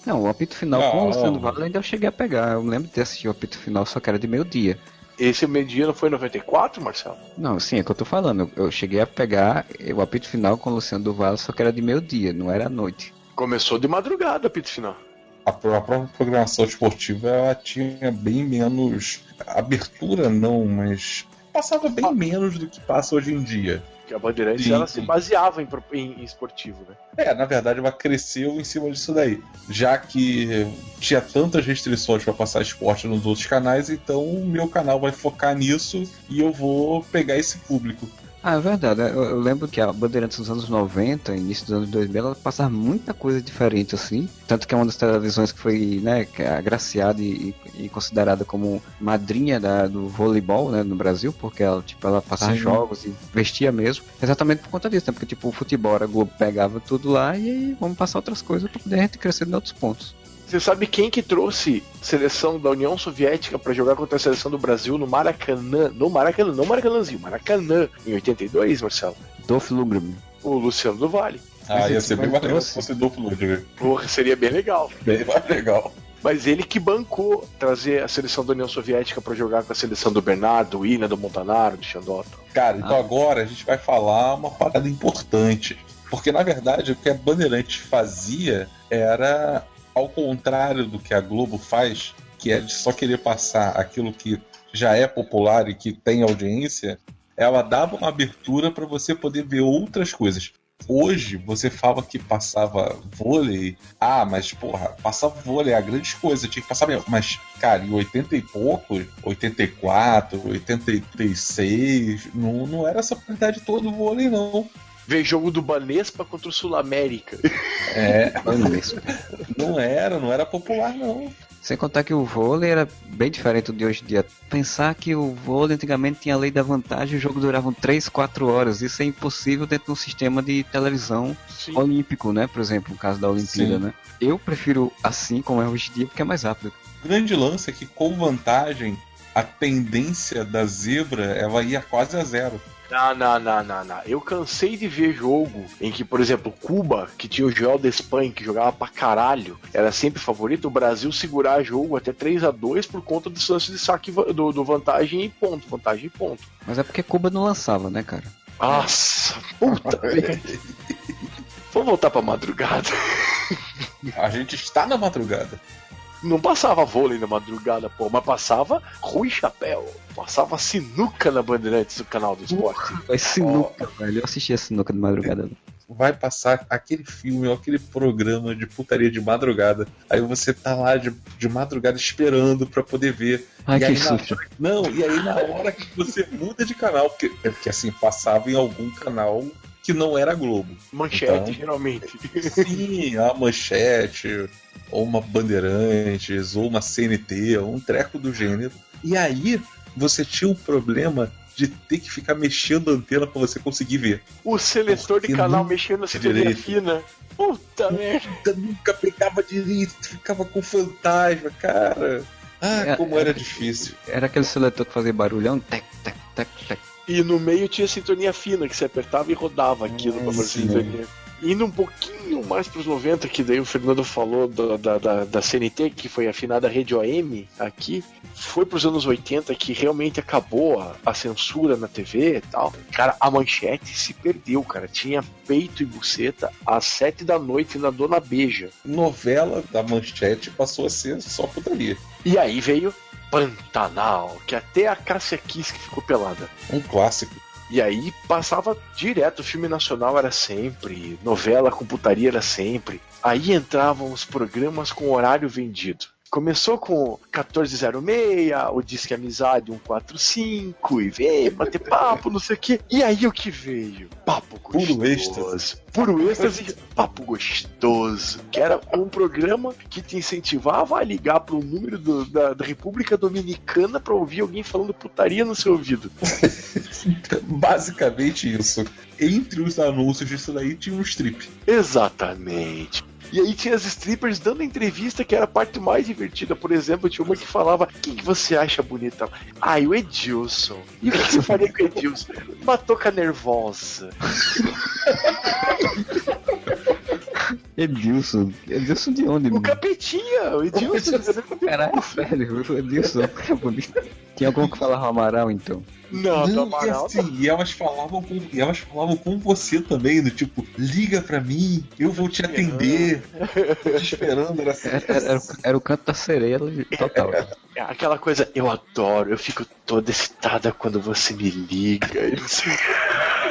Não, o apito final com o Não. Luciano Vale ainda eu cheguei a pegar. Eu lembro de ter assistido o apito final, só que era de meio-dia. Esse meio-dia não foi em 94, Marcelo? Não, sim, é o que eu tô falando. Eu, eu cheguei a pegar o apito final com o Luciano do Vale, só que era de meio-dia, não era à noite. Começou de madrugada o apito final. A pró- a própria programação esportiva ela tinha bem menos abertura, não, mas passava bem Ah. menos do que passa hoje em dia. Que a Bandeirantes Sim, ela sim. se baseava em- em esportivo, né? É, na verdade, ela cresceu em cima disso daí. Já que tinha tantas restrições para passar esporte nos outros canais, então o meu canal vai focar nisso e eu vou pegar esse público. Ah, é verdade. Eu, eu lembro que a Bandeirantes nos anos 90, início dos anos 2000, ela passava muita coisa diferente assim. Tanto que é uma das televisões que foi né, é agraciada e, e considerada como madrinha da- do voleibol né, no Brasil, porque ela, tipo, ela passava Sim. jogos e vestia mesmo. Exatamente por conta disso, né? Porque tipo, o futebol, a Globo pegava tudo lá e aí vamos passar outras coisas para poder a gente crescer em outros pontos. Você sabe quem que trouxe seleção da União Soviética para jogar contra a seleção do Brasil no Maracanã? No Maracanã, não Maracanãzinho, Maracanã, em 82, Marcelo? Dolph Lundgren. O Luciano do Vale. Ah, ia ser bem trouxe. se fosse duplo Ludwig. Porra, seria bem legal. Bem mais legal. Mas ele que bancou trazer a seleção da União Soviética para jogar com a seleção do Bernardo, do Ina, do Montanaro, do Xandota. Cara, então Ah. agora a gente vai falar uma parada importante. Porque, na verdade, o que a Bandeirantes fazia era ao contrário do que a Globo faz, que é de só querer passar aquilo que já é popular e que tem audiência, ela dava uma abertura para você poder ver outras coisas. Hoje você fala que passava vôlei, ah, mas porra, passava vôlei é a grande coisa, tinha que passar mesmo. Mas, cara, em 80 e pouco, 84, 86, não, não era essa quantidade toda do vôlei, não. Ver jogo do Banespa contra o Sul América. É, Olha isso. não era, não era popular, não. Sem contar que o vôlei era bem diferente do de hoje em dia. Pensar que o vôlei antigamente tinha a lei da vantagem, o jogo durava 3, 4 horas. Isso é impossível dentro de um sistema de televisão Sim. olímpico, né? Por exemplo, no caso da Olimpíada, Sim. né? Eu prefiro assim como é hoje em dia, porque é mais rápido. O grande lance é que com vantagem, a tendência da zebra ela ia quase a zero. Não, não, não, não, não. Eu cansei de ver jogo em que, por exemplo, Cuba, que tinha o Joel Despain, que jogava pra caralho, era sempre favorito, o Brasil segurar jogo até 3 a 2 por conta do lance de saque do, do vantagem e ponto, vantagem e ponto. Mas é porque Cuba não lançava, né, cara? Nossa, puta Vamos voltar pra madrugada. A gente está na madrugada. Não passava vôlei na madrugada, pô, mas passava Rui Chapéu. Passava sinuca na Bandeirantes do canal do esporte. Foi sinuca, oh. velho. Eu assistia sinuca de madrugada. Vai passar aquele filme ou aquele programa de putaria de madrugada. Aí você tá lá de, de madrugada esperando para poder ver. Ai, e que aí, susto. Na, não, e aí na hora que você muda de canal, porque, é porque assim, passava em algum canal que não era Globo. Manchete, então, geralmente. Sim, a manchete, ou uma Bandeirantes, ou uma CNT, ou um treco do gênero. E aí você tinha o um problema de ter que ficar mexendo a antena para você conseguir ver. O seletor Porque de canal mexendo a sintonia fina. Puta merda. Nunca pegava direito, ficava com fantasma, cara. Ah, é, como era, era difícil. Era aquele seletor que fazia barulhão, tec, tec, tec, tec. E no meio tinha sintonia fina, que você apertava e rodava aquilo é, pra fazer sintonia. Indo um pouquinho mais para os 90, que daí o Fernando falou da, da, da, da, CNT, que foi afinada a rede OM aqui, foi para os anos 80 que realmente acabou a, a, censura na TV e tal. Cara, a manchete se perdeu, cara. Tinha peito e buceta às sete da noite na Dona Beija. Novela da manchete passou a ser só putaria. E aí veio Pantanal, que até a Cássia Kiss que ficou pelada. Um clássico. E aí passava direto, filme nacional era sempre, novela com putaria era sempre. Aí entravam os programas com horário vendido. Começou com 1406, o Disque Amizade 145, e veio bater papo, não sei o quê. E aí o que veio? Papo gostoso. Puro êxtase. Puro êxtase, papo gostoso. Que era um programa que te incentivava a ligar para o número do, da, da, República Dominicana para ouvir alguém falando putaria no seu ouvido. Basicamente isso. Entre os anúncios disso daí tinha um strip. Exatamente. E aí tinha as strippers dando entrevista, que era a parte mais divertida. Por exemplo, tinha uma que falava: Quem que você acha bonita? Ah, o Edilson. E o que, que você faria com o Edilson? Uma toca nervosa. Edilson. Edilson de onde? O mano? Capetinha, o Edilson. Caralho, sério, o Edilson é bonito. Tinha algum que falava Amaral, então? Não, não Amaral. E, assim, e elas falavam com, e elas falavam com você também, do tipo, liga pra mim, eu vou te atender. Tô te esperando, era, assim. era, era, era, o canto da sereia total. É, é, aquela coisa, eu adoro, eu fico toda excitada quando você me liga. Isso.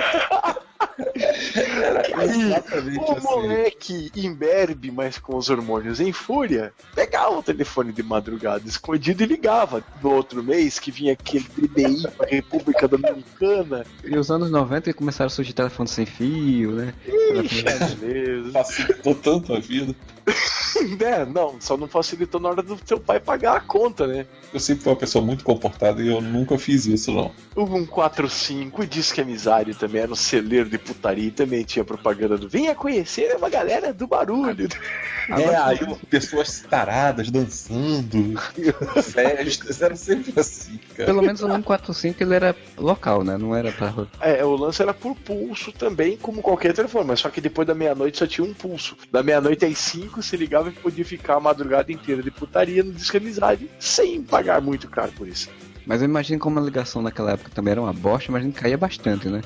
Aí, o assim. moleque imberbe, mas com os hormônios em fúria, pegava o telefone de madrugada escondido e ligava. No outro mês, que vinha aquele DDI pra República Dominicana. E os anos 90 começaram a surgir telefone sem fio, né? Ixi, beleza. Facilitou tanto a vida. é, não, só não facilitou na hora do seu pai pagar a conta, né? Eu sempre fui uma pessoa muito comportada e eu nunca fiz isso, não. O 145 e disse que amizade também era um celeiro de putaria e também tinha propaganda do Venha conhecer uma galera do barulho. É, aí pessoas taradas dançando, festas, era sempre assim, cara. Pelo menos o 145 ele era local, né? Não era pra. É, o lance era por pulso também, como qualquer telefone, mas só que depois da meia-noite só tinha um pulso. Da meia-noite às 5 se ligava e podia ficar a madrugada inteira de putaria no disco amizade sem pagar muito caro por isso. Mas eu imagino como a ligação naquela época também era uma bosta, mas não caía bastante, né?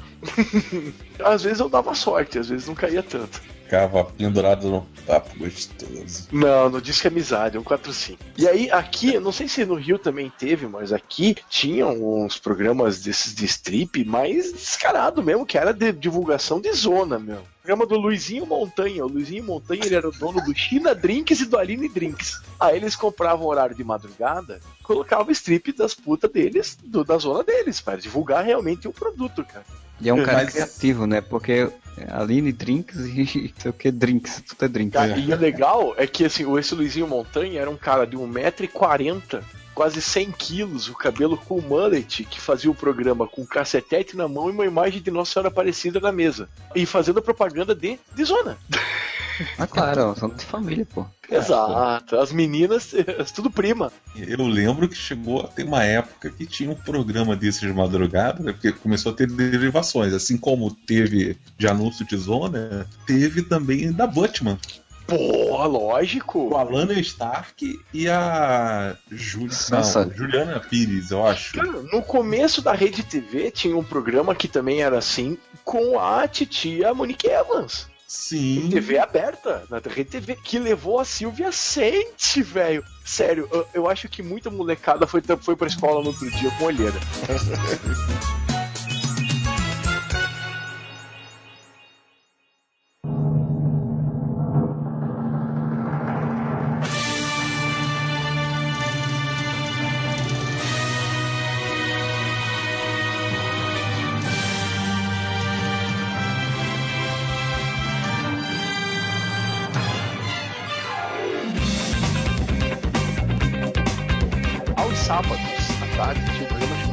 às vezes eu dava sorte, às vezes não caía tanto. Ficava pendurado no papo gostoso. Não, no Disque Amizade, 145. E aí, aqui, não sei se no Rio também teve, mas aqui tinham uns programas desses de strip mais descarado mesmo, que era de divulgação de zona, meu programa do Luizinho Montanha. O Luizinho Montanha ele era o dono do China Drinks e do Aline Drinks. Aí eles compravam horário de madrugada, colocavam strip das putas deles, do, da zona deles, para divulgar realmente o produto, cara. E é um cara Mas... criativo, né? Porque Aline Drinks e sei o que, Drinks, tudo é Drinks. Cara, E o legal é que assim, esse Luizinho Montanha era um cara de 1,40m quase 100 quilos, o cabelo com mullet, que fazia o programa com um cacetete na mão e uma imagem de Nossa Senhora Aparecida na mesa. E fazendo propaganda de, de zona. Ah, claro, são de família, pô. Exato. As meninas, tudo prima. Eu lembro que chegou a ter uma época que tinha um programa desses de madrugada, né, porque começou a ter derivações. Assim como teve de anúncio de zona, teve também da Batman. Porra, lógico. Com a Lana Stark e a Juli... Nossa. Não, Juliana Pires, eu acho. Cara, no começo da Rede TV tinha um programa que também era assim, com a titia Monique Evans. Sim. Em TV aberta, na Rede TV, que levou a Silvia Sente, velho. Sério, eu, eu acho que muita molecada foi, foi pra escola no outro dia com olheira.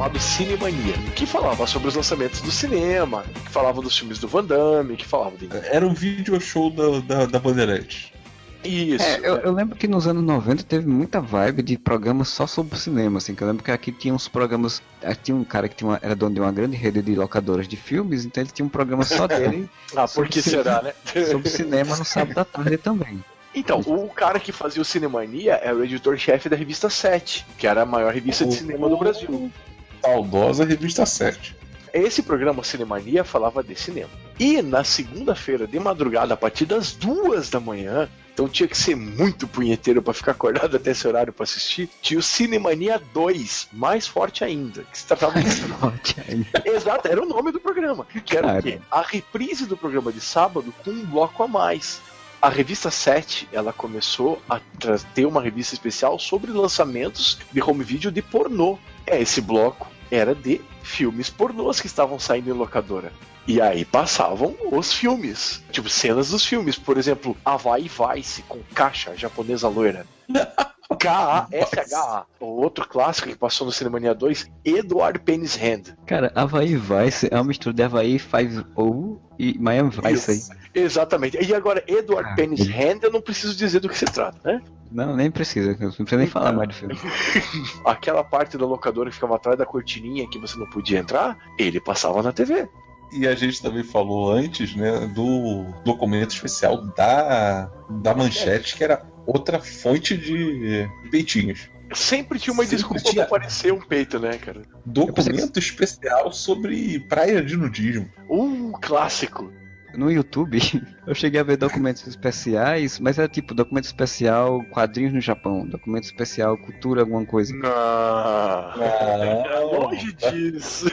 chamado Cinemania, que falava sobre os lançamentos do cinema, que falava dos filmes do Van Damme, que falava de... Era um video show da, da, da Bandeirante. Isso. É, eu, eu lembro que nos anos 90 teve muita vibe de programas só sobre cinema, assim, que eu lembro que aqui tinha uns programas. aqui Tinha um cara que tinha uma- era dono de uma grande rede de locadoras de filmes, então ele tinha um programa só dele Ah, por que sobre será, né? sobre cinema no sábado à tarde também. Então, o cara que fazia o Cinemania era o editor-chefe da revista 7, que era a maior revista de cinema do Brasil. Saudosa Revista 7. Esse programa Cinemania falava de cinema. E na segunda-feira de madrugada, a partir das duas da manhã, então tinha que ser muito punheteiro pra ficar acordado até esse horário pra assistir, tinha o Cinemania 2, mais forte ainda, que se tratava de Forte ainda. Exato, era o nome do programa. Que era o quê? A reprise do programa de sábado com um bloco a mais. A revista 7, ela começou a ter uma revista especial sobre lançamentos de home video de pornô. É, esse bloco era de filmes pornôs que estavam saindo em locadora. E aí passavam os filmes, tipo cenas dos filmes, por exemplo, Havaí Vice com caixa japonesa loira. K-A-S-H-A. O outro clássico que passou no Cinemania 2, Edward Penny's Hand. Cara, Havaí Vice é uma mistura de Havaí 5 e Miami Vice aí. Exatamente. E agora, Edward Ah, ele- Hand, eu não preciso dizer do que se trata, né? Não, nem precisa, não precisa nem falar mais do filme. Aquela parte da locadora que ficava atrás da cortininha que você não podia entrar, ele passava na TV. E a gente também falou antes, né, do documento especial da, da manchete, que era outra fonte de peitinhos. Sempre tinha uma Sempre desculpa tinha. pra aparecer um peito, né, cara? Documento especial sobre praia de nudismo. Um clássico. No YouTube, eu cheguei a ver documentos especiais, mas era tipo documento especial quadrinhos no Japão, documento especial cultura, alguma coisa. Não. Não. Longe disso.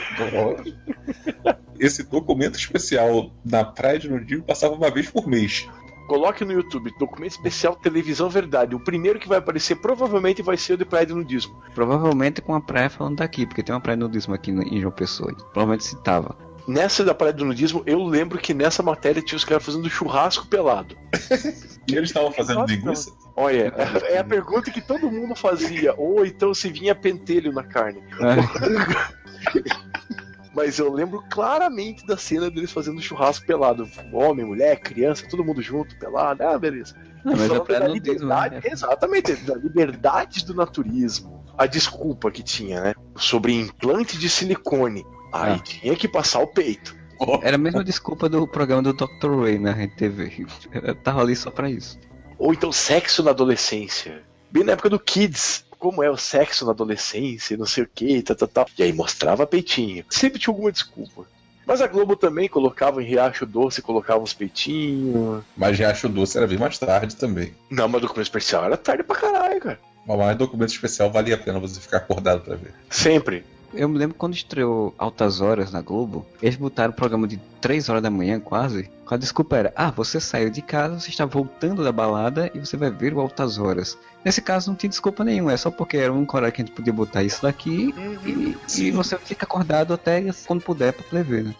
Esse documento especial na praia de nudismo passava uma vez por mês. Coloque no YouTube, documento especial televisão verdade. O primeiro que vai aparecer provavelmente vai ser o de Praia de Nudismo. Provavelmente com a praia falando daqui, porque tem uma praia nudismo aqui em João Pessoa. Provavelmente citava. Nessa da Praia do Nudismo, eu lembro que nessa matéria tinha os caras fazendo churrasco pelado. E eles estavam fazendo linguiça. Olha, é a pergunta que todo mundo fazia. Ou então se vinha pentelho na carne. Mas eu lembro claramente da cena deles fazendo churrasco pelado. Homem, mulher, criança, todo mundo junto, pelado. Ah, beleza. Não, mas é da nudismo, liberdade, né? Exatamente, da liberdade do naturismo. A desculpa que tinha, né? Sobre implante de silicone. Aí Ah. tinha que passar o peito. Era a mesma desculpa do programa do Dr. Ray na Rede TV. Eu tava ali só pra isso. Ou então sexo na adolescência. Bem na época do Kids. Como é o sexo na adolescência, não sei o que, tal, tal, tal. E aí mostrava peitinho. Sempre tinha alguma desculpa. Mas a Globo também colocava em Riacho Doce, colocava uns peitinhos. Mas Riacho Doce era bem mais tarde também. Não, mas documento especial era tarde pra caralho, cara. Mas documento especial valia a pena você ficar acordado pra ver. Sempre. Eu me lembro quando estreou Altas Horas na Globo, eles botaram o programa de 3 horas da manhã quase. Com a desculpa era, ah, você saiu de casa, você está voltando da balada e você vai ver o Altas Horas. Nesse caso não tinha desculpa nenhuma, é só porque era um horário que a gente podia botar isso daqui e, e você fica acordado até quando puder pra poder ver, né?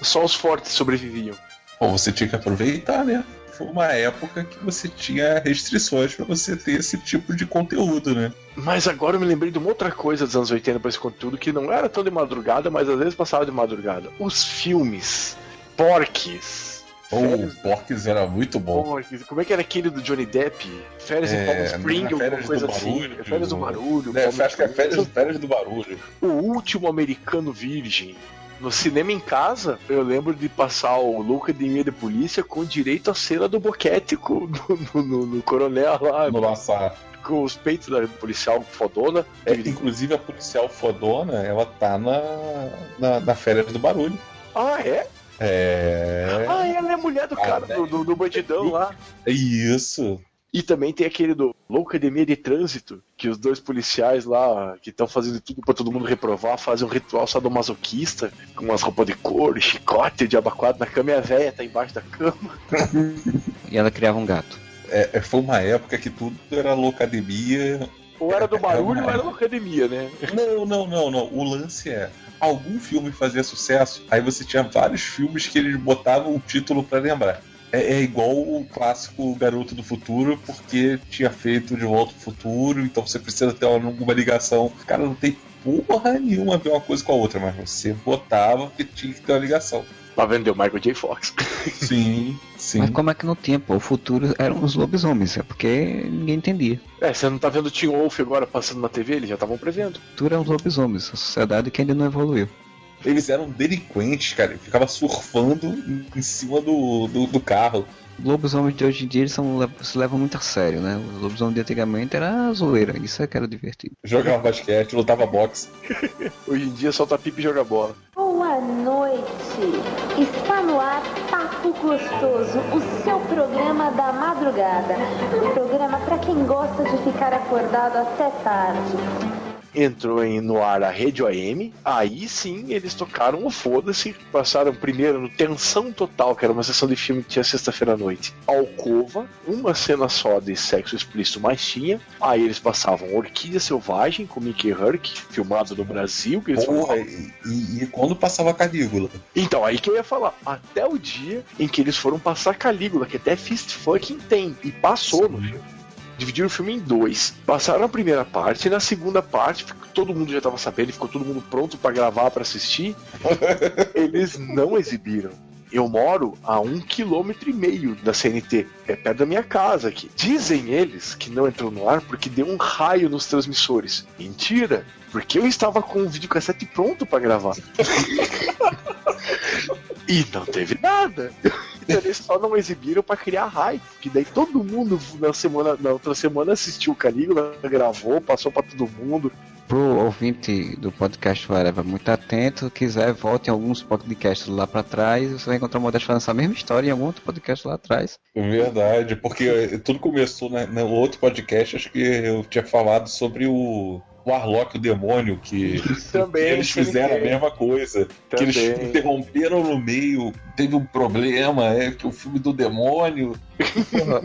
Só os fortes sobreviviam. Bom, você tinha que aproveitar, né? Foi uma época que você tinha restrições pra você ter esse tipo de conteúdo, né? Mas agora eu me lembrei de uma outra coisa dos anos 80 pra esse conteúdo que não era tão de madrugada, mas às vezes passava de madrugada. Os filmes. Porques. Férias- o Porques era muito bom. Porques. Como é que era aquele do Johnny Depp? Férias em É, Palm Spring, não é alguma Férias coisa assim. Barulho, É Férias do Barulho. É, Palm acho que é férias, férias do barulho. O último americano virgem. No cinema em casa, eu lembro de passar o Loucademia de Polícia com direito à cena do boquete com, no, no- no coronel lá, No laçar. com os peitos da policial fodona. É, inclusive a policial fodona, ela tá na, na, na férias do barulho. Ah, é? É. Ah, ela é mulher do Ah, cara, do, do, do bandidão lá. Isso. E também tem aquele do Loucademia de Trânsito, que os dois policiais lá, que estão fazendo tudo pra todo mundo reprovar, fazem um ritual sadomasoquista, com umas roupas de couro, chicote, de abacuado na cama, e a véia tá embaixo da cama. E ela criava um gato. É, é, foi uma época que tudo era loucademia. Ou era do barulho É, ou era Loucademia, né? Não, não, não, não. O lance é. Algum filme fazia sucesso, aí você tinha vários filmes que eles botavam o título pra lembrar. É, é igual o clássico Garoto do Futuro, porque tinha feito De Volta ao Futuro, então você precisa ter alguma ligação. Cara, não tem porra nenhuma a ver uma coisa com a outra, mas você botava porque tinha que ter uma ligação. Lá vendeu Michael J. Fox. Sim, sim. Mas como é que no tempo? O futuro eram os lobisomens, é porque ninguém entendia. É, você não tá vendo o Tim Wolf agora passando na TV? Eles já estavam prevendo. O futuro é os lobisomens, a sociedade que ainda não evoluiu. Eles eram delinquentes, cara. Ficava surfando em- cima do, do, do carro. Lobisomens de hoje em dia eles são, se levam muito a sério, né? Os lobisomens de antigamente era zoeira, isso é que era divertido. Jogava basquete, lutava boxe. Hoje em dia solta pipa e joga bola. Boa noite! Está no ar Papo Gostoso, o seu programa da madrugada. Um programa para quem gosta de ficar acordado até tarde. Entrou em, no ar a Rede OM, aí sim eles tocaram o foda-se, passaram primeiro no Tensão Total, que era uma sessão de filme que tinha sexta-feira à noite. Alcova, uma cena só de sexo explícito, mas tinha. Aí eles passavam Orquídea Selvagem com Mickey Herc, filmado no Brasil, que eles Porra, e, e- e quando passava Calígula? Então, aí que eu ia falar, até o dia em que eles foram passar Calígula, que até Fist Fucking tem, e passou no filme. Dividiram o filme em dois. Passaram a primeira parte, e na segunda parte, todo mundo já tava sabendo, ficou todo mundo pronto pra gravar, pra assistir. eles não exibiram. Eu moro a um quilômetro e meio da CNT. É perto da minha casa aqui. Dizem eles que não entrou no ar porque deu um raio nos transmissores. Mentira! Porque eu estava com o videocassete pronto pra gravar. E não teve nada. Então eles só não exibiram pra criar hype. Que daí todo mundo na semana, na outra semana assistiu o Calígula, gravou, passou pra todo mundo. Pro ouvinte do podcast Whatever muito atento, quiser, volte em alguns podcasts lá pra trás, você vai encontrar o Modesto falando essa mesma história em algum outro podcast lá atrás. Verdade, porque tudo começou né, no outro podcast, acho que eu tinha falado sobre o Warlock, o demônio, que Também. eles fizeram a mesma coisa. Que eles Também. interromperam no meio, teve um problema, é que o filme do demônio.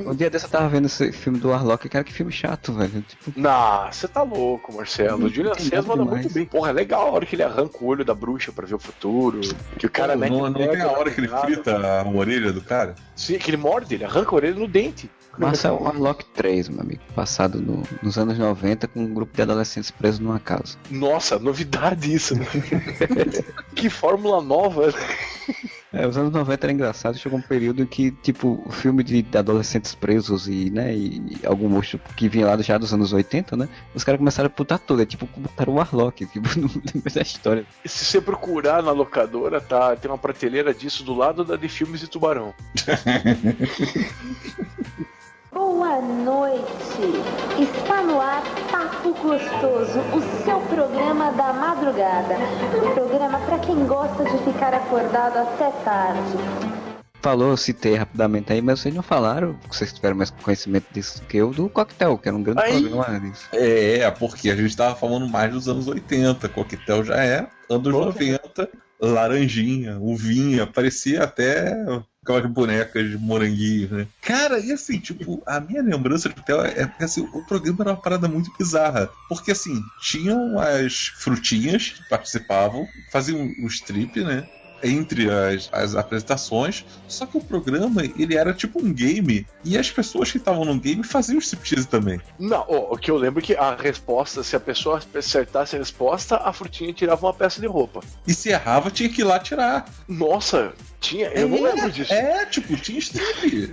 Um dia desse eu tava vendo esse filme do Warlock, cara, que filme chato, velho. Tipo, Nah, você tá louco, Marcelo. O Julian Sands manda demais. muito bem. Porra, é legal a hora que ele arranca o olho da bruxa pra ver o futuro. Que o cara Pô, não, não tem a hora que ele frita a orelha do cara? Sim, que ele morde, ele arranca a orelha no dente. Massa é o Warlock 3, meu amigo. Passado no- nos anos 90 com um grupo de adolescentes presos numa casa. Nossa, novidade isso, né? que fórmula nova. É, os anos 90 era engraçado, chegou um período em que, tipo, o filme de, de adolescentes presos e, né, e algum monstro que vinha lá já dos anos 80, né, os caras começaram a putar tudo, é tipo, botaram o Warlock, tipo, no meio da história. E se você procurar na locadora, tá, tem uma prateleira disso do lado da de filmes de tubarão. Boa noite! Está no ar Papo Gostoso, o seu programa da madrugada. Um programa para quem gosta de ficar acordado até tarde. Falou, eu citei rapidamente aí, mas vocês não falaram, vocês tiveram mais conhecimento disso do que eu, do Coquetel, que era um grande Aí. programa disso. É, porque a gente tava falando mais dos anos 80, Coquetel já é anos Porra. 90, laranjinha, uvinha, parecia até aquelas bonecas de moranguinho, né? Cara, e assim, tipo, a minha lembrança de Coquetel é porque assim, o programa era uma parada muito bizarra. Porque assim, tinham as frutinhas que participavam, faziam um strip, né? Entre as, as apresentações, só que o programa ele era tipo um game e as pessoas que estavam no game faziam striptease também. Não, o que eu lembro é que a resposta, se a pessoa acertasse a resposta, a frutinha tirava uma peça de roupa. E se errava, tinha que ir lá tirar. Nossa, tinha, eu não lembro disso. É, tipo, tinha strip.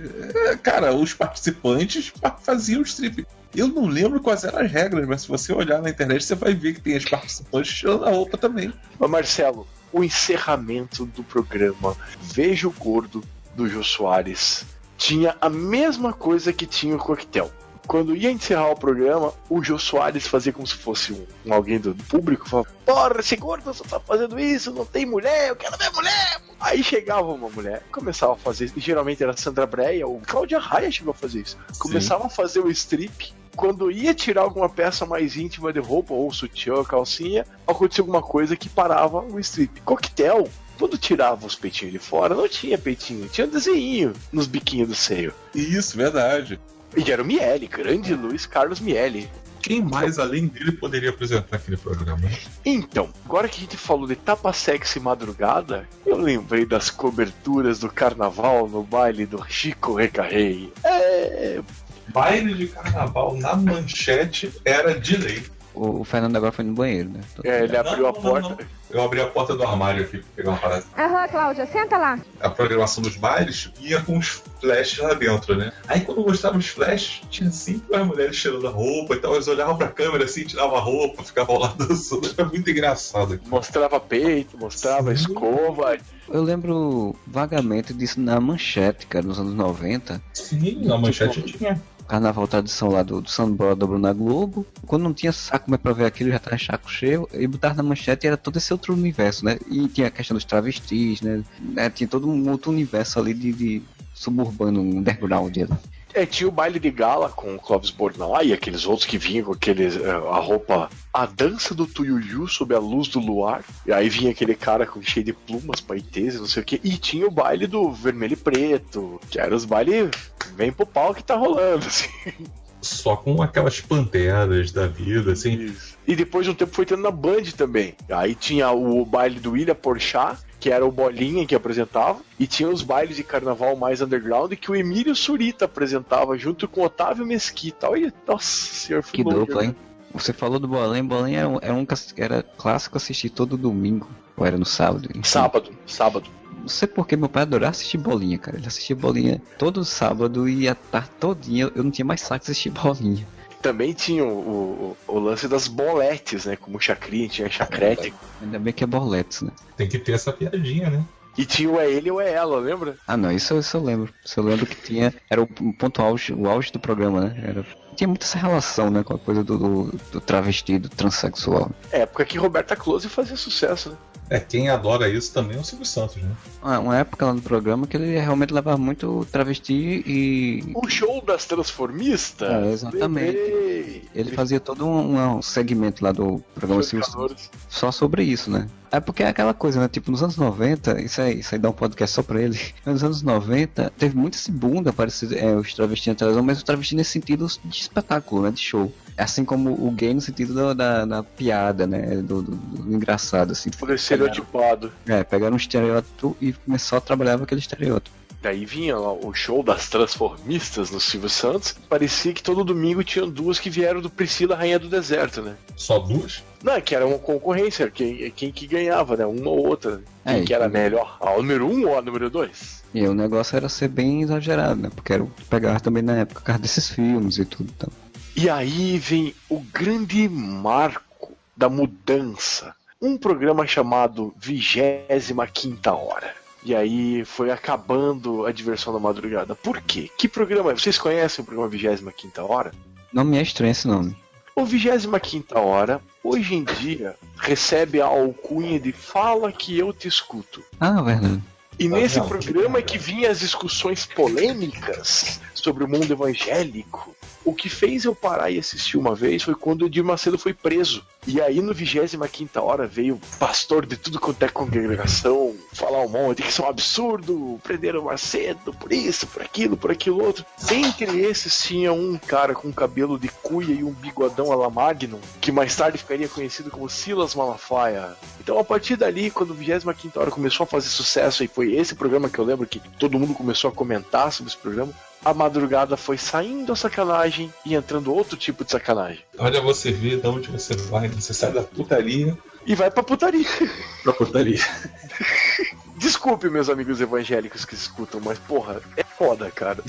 É, cara, os participantes pa- faziam strip. Eu não lembro quais eram as regras, mas se você olhar na internet, você vai ver que tem as participantes tirando a roupa também. Mas, Marcelo, o encerramento do programa Veja o Gordo do Jô Soares tinha a mesma coisa que tinha o coquetel. Quando ia encerrar o programa, o Jô Soares fazia como se fosse um, um alguém do público, falava: Porra, esse gordo só tá fazendo isso, não tem mulher, eu quero ver mulher. Aí chegava uma mulher, começava a fazer, e geralmente era Sandra Breia, ou Cláudia Raia chegou a fazer isso. Começava a fazer o strip, quando ia tirar alguma peça mais íntima de roupa, ou sutiã, ou calcinha, acontecia alguma coisa que parava o strip. Coquetel, quando tirava os peitinhos de fora, não tinha peitinho, tinha desenho nos biquinhos do seio. Isso, verdade. E era o Miele, grande Luiz Carlos Miele. Quem mais além dele poderia apresentar aquele programa? Então, agora que a gente falou de tapa sexy madrugada, eu lembrei das coberturas do carnaval no baile do Chico Recarrei. É. Baile de carnaval na manchete era de lei. O, o Fernando agora foi no banheiro, né? é ele abriu Não, a não, porta. não. Eu abri a porta do armário aqui pra pegar uma parada. Aham, Cláudia, senta lá. A programação dos bailes ia com os flashes lá dentro, né? Aí quando eu mostrava os flashes, tinha sempre as mulheres tirando a roupa e tal. Eles olhavam pra câmera assim, tiravam a roupa, ficavam lá dançando. Era muito engraçado. Mostrava peito, mostrava Sim. escova. Eu lembro vagamente disso na manchete, cara, nos anos 90. Sim, na manchete tinha. Carnaval tradição lá do, do Samba da Bruna Globo. Quando não tinha saco mais pra ver aquilo, já tava saco cheio. E botava na manchete e era todo esse outro universo, né? E tinha a questão dos travestis, né? né? Tinha todo um outro universo ali de, de suburbano, underground. ali. É, tinha o baile de gala com o Clóvis Bornal e aqueles outros que vinham com aqueles, é, a roupa. A dança do Tuyuyu sob a luz do luar. E aí vinha aquele cara com cheio de plumas, paetês e não sei o que. E tinha o baile do vermelho e preto, que era os bailes. Vem pro pau que tá rolando, assim. Só com aquelas panteras da vida, assim. E depois de um tempo foi tendo na Band também. Aí tinha o baile do William Porchat, que era o Bolinha que apresentava, e tinha os bailes de carnaval mais underground que o Emílio Surita apresentava junto com o Otávio Mesquita. Olha, nossa senhor, Que dupla, hein? Você falou do Bolém, Bolém era um, era um era clássico assistir todo domingo. Ou era no sábado? enfim. Sábado, sábado. Não sei porque meu pai adorava assistir bolinha, cara. Ele assistia bolinha todo sábado e a tarde todinha eu não tinha mais saco de assistir bolinha. Também tinha o, o, o lance das boletes, né? Como chacrinha, tinha chacrete. Ainda bem que é boletes, né? Tem que ter essa piadinha, né? E tinha o é ele ou é ela, lembra? Ah não, isso, isso eu lembro. Isso eu lembro que tinha. Era o ponto auge, o auge do programa, né? Era, tinha muita essa relação, né? Com a coisa do, do, do travesti, do transexual. Época que Roberta Close fazia sucesso, né? É, quem adora isso também é o Silvio Santos, né? Uma, uma época lá no programa que ele realmente levava muito travesti e. O show das transformistas? É, exatamente. Lembrei. Ele fazia todo um, um segmento lá do programa Silvio só sobre isso, né? É porque é aquela coisa, né? Tipo, nos anos 90, isso aí, isso aí dá um podcast só pra ele. Nos anos 90, teve muito esse de aparecer é, os travestis na televisão, mas o travesti nesse sentido de espetáculo, né? De show. Assim como o gay no sentido da, da, da piada, né? Do, do- do engraçado, assim. Foi estereotipado. É, pegaram um estereótipo e começou a trabalhar com aquele estereótipo. Daí vinha lá o show das transformistas no Silvio Santos. Parecia que todo domingo tinham duas que vieram do Priscila Rainha do Deserto, né? Só duas? Não, que era uma concorrência, quem, quem que ganhava, né? Uma ou outra. Quem É, que era e- melhor? A número um ou a número dois? E aí o negócio era ser bem exagerado, né? Porque era o que pegava também na época, por causa desses filmes e tudo. Então. E aí vem o grande marco da mudança. Um programa chamado 25 Hora. E aí foi acabando a diversão da madrugada. Por quê? Que programa? é? Vocês conhecem o programa 25 Hora? Não me é estranho esse nome. O 25 Hora, hoje em dia, recebe a alcunha de Fala que eu te escuto. Ah, verdade. E nesse programa é que vinha as discussões polêmicas sobre o mundo evangélico. O que fez eu parar e assistir uma vez foi quando o Edir Macedo foi preso. E aí no 25 hora veio pastor de tudo quanto é congregação, falar um monte, que isso é um absurdo, prenderam o Macedo por isso, por aquilo, por aquilo outro. Dentre esses tinha um cara com cabelo de cuia e um bigodão a la Magnum, que mais tarde ficaria conhecido como Silas Malafaia. Então a partir dali, quando o 25 hora começou a fazer sucesso, e foi esse programa que eu lembro que todo mundo começou a comentar sobre esse programa, a madrugada foi saindo a sacanagem e entrando outro tipo de sacanagem. Olha você vê de onde você vai, você sai da putaria E vai pra putaria. pra putaria. Desculpe, meus amigos evangélicos que escutam, mas porra, é foda, cara.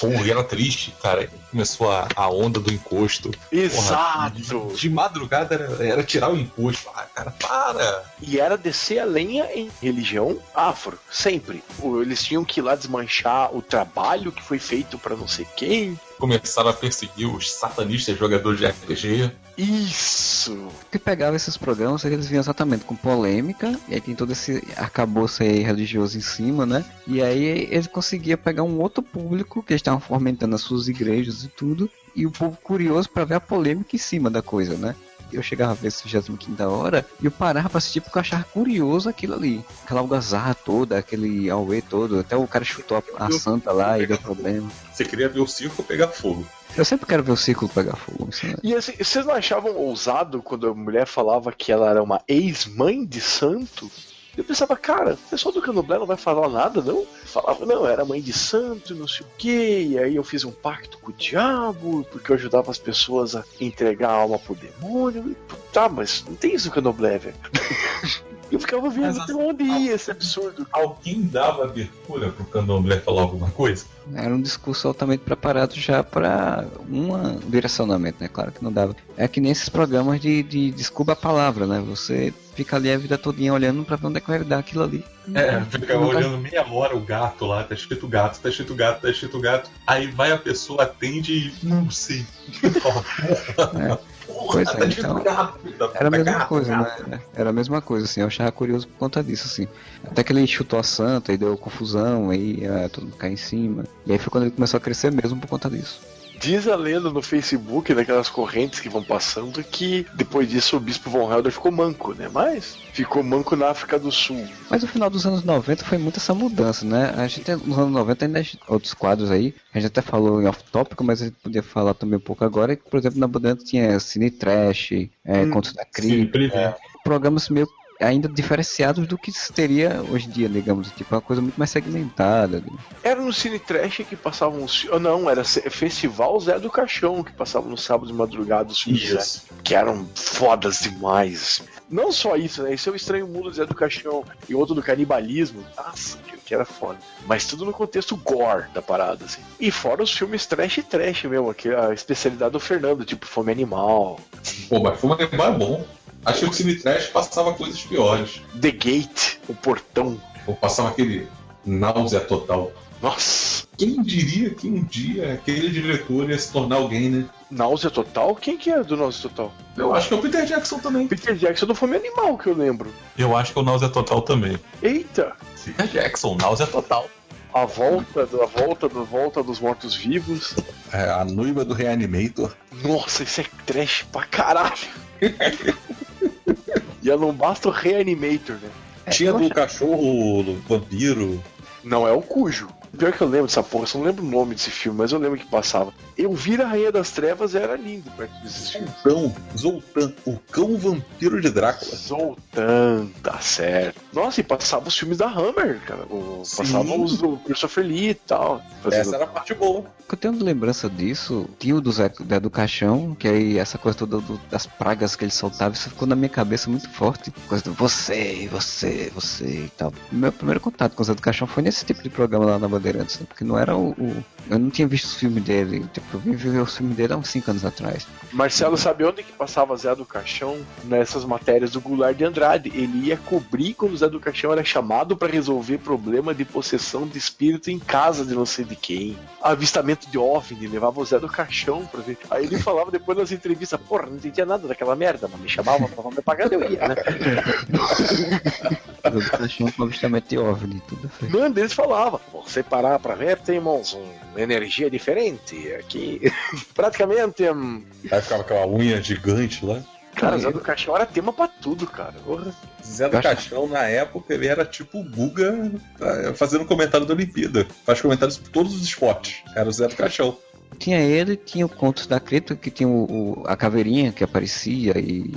Porra, e era triste, cara. Começou a, a onda do encosto. Exato! De, de madrugada era, era tirar o encosto. Ah, cara, para! E era descer a lenha em religião afro, sempre. Eles tinham que ir lá desmanchar o trabalho que foi feito pra não sei quem. Começaram a perseguir os satanistas jogadores de RPG. Isso! O que pegava esses programas é que eles vinham exatamente com polêmica, e aí tem todo esse arcabouço aí religioso em cima, né? E aí ele conseguia pegar um outro público que eles estavam fomentando as suas igrejas e tudo, e o povo curioso pra ver a polêmica em cima da coisa, né? Eu chegava a ver esse 25 hora e eu parava pra assistir porque eu achava curioso aquilo ali. Aquela algazarra toda, aquele auê todo. Até o cara chutou a, a santa lá e deu problema. Você queria ver o circo pegar fogo. Eu sempre quero ver o círculo pegar fogo. Isso é... E assim, vocês não achavam ousado quando a mulher falava que ela era uma ex-mãe de santo? Eu pensava, cara, o pessoal do Candomblé não vai falar nada, não? Falava, não, era mãe de santo, não sei o quê, e aí eu fiz um pacto com o diabo, porque eu ajudava as pessoas a entregar a alma pro demônio. E, Tá, mas não tem isso no Candomblé, velho. Eu ficava vendo Mas onde ia esse absurdo. Alguém dava abertura pro candomblé falar alguma coisa? Era um discurso altamente preparado já para um direcionamento, né? Claro que não dava. É que nem esses programas de, de desculpa a palavra, né? Você fica ali a vida todinha olhando pra ver onde é que vai dar aquilo ali. É, fica Não tá- olhando meia hora o gato lá, tá escrito gato, tá escrito gato, tá escrito gato. Aí vai a pessoa, atende e não sei. Fala, Porra, é, tá então, tá- Era a mesma coisa, né? Era a mesma coisa, assim. Eu achava curioso por conta disso, assim. Até que ele chutou a santa e deu confusão, aí ah, todo mundo caiu em cima. E aí foi quando ele começou a crescer mesmo por conta disso. Diz a lenda no Facebook, daquelas correntes que vão passando, que depois disso o bispo Von Helder ficou manco, né? Mas ficou manco na África do Sul. Mas no final dos anos 90 foi muito essa mudança, né? A gente nos anos 90 ainda outros quadros aí, a gente até falou em off-tópico, mas a gente podia falar também um pouco agora, que, por exemplo, na Bandeirantes tinha Cine Trash, é, Hum, Contos da Cripta, programas meio ainda diferenciados do que se teria hoje em dia, digamos, tipo, uma coisa muito mais segmentada. né? Era no Cine Trash que passavam os. Ah, não, era Festival Zé do Caixão, que passava no sábado de madrugada os filmes que eram fodas demais. Não só isso, né? Esse é o Estranho Mundo do Zé do Caixão e outro do canibalismo. Nossa, que, era foda. Mas tudo no contexto gore da parada, assim. E fora os filmes trash e trash mesmo, que é a especialidade do Fernando, tipo Fome Animal, Pô, mas foi é bom. Achei que o Cine Trash passava coisas piores. The Gate, o Portão. Ou passava aquele náusea total. Nossa, Quem diria que um dia aquele diretor ia se tornar alguém, né? Náusea Total? Quem que é do Náusea Total? Eu acho que é o Peter Jackson também. Peter Jackson do Fome Animal, que eu lembro. Eu acho que é o Náusea Total também. Eita! Peter Jackson, Náusea Total. A volta, a volta, da volta dos mortos-vivos. É, a noiva do Reanimator. Nossa, isso é trash pra caralho. e não basta o Reanimator, né? Tinha do acho- cachorro, do vampiro. Não é o Cujo. Pior que eu lembro dessa porra, eu só não lembro o nome desse filme, mas eu lembro que passava. Eu vi a Rainha das Trevas era lindo perto desses filmes. Zoltão, Zoltão, o cão vampiro de Drácula. Zoltan, tá certo. Nossa, e passava os filmes da Hammer, cara. O, passava os do Christopher Lee e tal. Essa era a parte boa. eu tenho lembrança disso, tinha o do Zé do Caixão, que aí essa coisa toda do- das pragas que ele soltava, isso ficou na minha cabeça muito forte. Coisa do você, você, você e tal. Meu primeiro contato com o Zé do Caixão foi nesse tipo de programa lá na Bandeirantes, né? porque não era o, o- Eu não tinha visto os filmes dele, tipo, eu vim ver os filmes dele há uns 5 anos atrás. Marcelo, sabe onde que passava Zé do Caixão? Nessas matérias do Goulart de Andrade. Ele ia cobrir quando o Zé do Caixão era chamado pra resolver problema de possessão de espírito em casa de não sei de quem. Avistamento de OVNI, levava o Zé do Caixão pra ver. Aí ele falava depois nas entrevistas, porra, não entendia nada daquela merda, mas me chamavam, tava me pagando, eu ia, né? O Zé do Caixão com avistamento de OVNI, tudo feio. Mano, eles falavam, você parar pra ver, temos uma energia diferente aqui. Praticamente, hum, Aí ficava aquela unha gigante lá. Cara, Zé do Caixão era tema pra tudo, cara. Porra. Zé do Caixão, na época, ele era tipo o Guga tá, fazendo comentário da Olimpíada. Faz comentários sobre todos os esportes. Era o Zé do Caixão. Tinha ele, tinha o Contos da Creta, que tinha o, o, a caveirinha que aparecia e